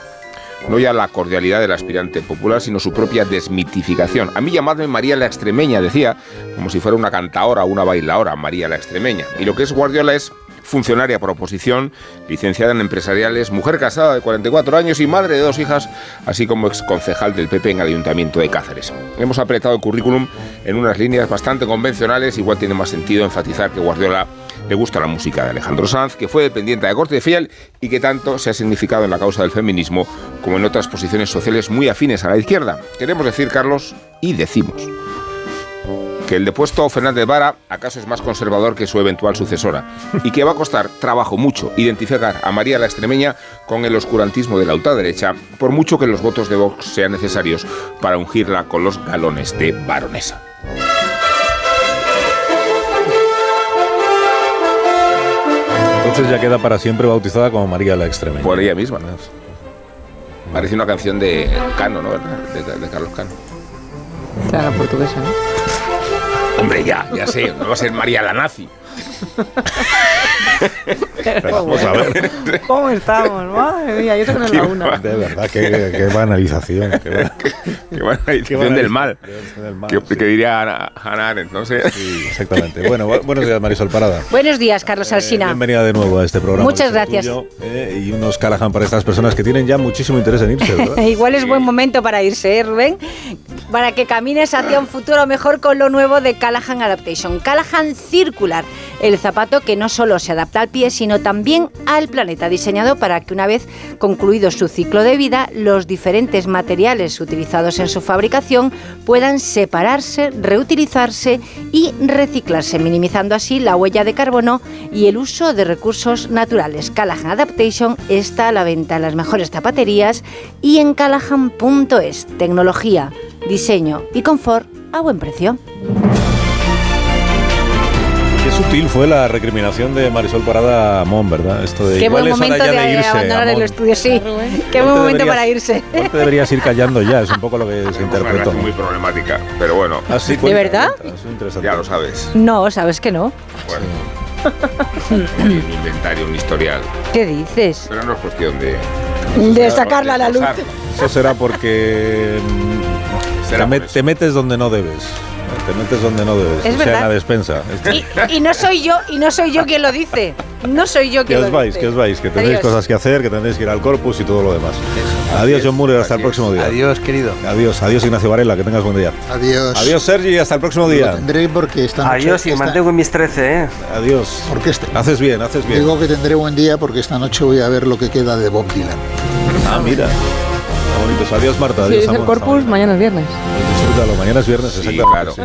no ya la cordialidad del aspirante popular, sino su propia desmitificación. A mí llamadme María la Extremeña, decía, como si fuera una cantaora o una bailaora, María la Extremeña. Y lo que es Guardiola es funcionaria por oposición, licenciada en empresariales, mujer casada de 44 años y madre de dos hijas, así como ex concejal del PP en el Ayuntamiento de Cáceres. Hemos apretado el currículum en unas líneas bastante convencionales, igual tiene más sentido enfatizar que Guardiola le gusta la música de Alejandro Sanz, que fue dependiente de corte de fiel y que tanto se ha significado en la causa del feminismo como en otras posiciones sociales muy afines a la izquierda. Queremos decir, Carlos, y decimos que el depuesto Fernández Vara acaso es más conservador que su eventual sucesora y que va a costar trabajo mucho identificar a María la Extremeña con el oscurantismo de la ultraderecha, por mucho que los votos de Vox sean necesarios para ungirla con los galones de baronesa. Entonces ya queda para siempre bautizada como María la Extremeña. Por ella misma. Parece una canción de Cano, ¿no? ¿Verdad? De, de Carlos Cano. Claro, portuguesa, ¿no? Hombre, ya, ya sé, no va a ser María la nazi. Vamos a ver. ¿Cómo estamos? Madre mía, yo tengo que no es la una. De verdad, qué, qué banalización. Qué, ban- Qué banalización del mal. Que, que diría Ana, Hannah Arendt, no sé. Sí, exactamente. Bueno, bu- buenos días, Marisol Parada. Buenos días, Carlos Alsina. Bienvenida de nuevo a este programa. Muchas gracias. tuyo, eh, y unos Callahan para estas personas que tienen ya muchísimo interés en irse, ¿verdad? Igual es buen momento para irse, ¿eh, Rubén? Para que camines hacia un futuro mejor con lo nuevo de Callahan Adaptation. Callahan Circular, el zapato que no solo se adapta al pie, sino también al planeta, diseñado para que una vez concluido su ciclo de vida, los diferentes materiales utilizados en su fabricación puedan separarse, reutilizarse y reciclarse, minimizando así la huella de carbono y el uso de recursos naturales. Callahan Adaptation está a la venta en las mejores zapaterías y en callahan.es. Tecnología, diseño y confort a buen precio. Qué sutil fue la recriminación de Marisol Parada a Mon, ¿verdad? Esto de Qué igual buen es hora momento ya de, de irse. abandonar el estudio, sí. Qué Igual buen momento deberías- para irse. Te deberías ir callando ya, es un poco lo que se Es interpretó. relación muy problemática, pero bueno. Ah, sí, ¿De cuenta, verdad? cuenta, es interesante. Ya lo sabes. No, sabes que no. Bueno. un inventario, un historial. ¿Qué dices? Pero no es cuestión de. De sacarla a la luz. Eso será porque mm, Será te, met- te metes donde no debes. Te metes donde no debes. Es o sea, verdad. en la despensa. Y, y no soy yo, y no soy yo quien lo dice. No soy yo Que quien os lo vais, dice. que os vais, que tendréis Adiós. cosas que hacer, que tendréis que ir al corpus y todo lo demás. Adiós, John Muller, hasta el próximo día. Adiós, querido. Adiós, adiós, Ignacio Varela, que tengas buen día. Adiós. Adiós, Sergi, y hasta el próximo Lo día. tendré porque esta noche. Adiós y esta- mantengo en mis 13, ¿eh? Adiós. Porque este, Haces bien, haces bien. digo que tendré buen día porque esta noche voy a ver lo que queda de Bob Dylan. Ah, mira. Está bonito. Adiós, Marta. Adiós, es el corpus, mañana es viernes. Disfrútalo. Mañana es viernes, Sí, exactamente. claro. sí.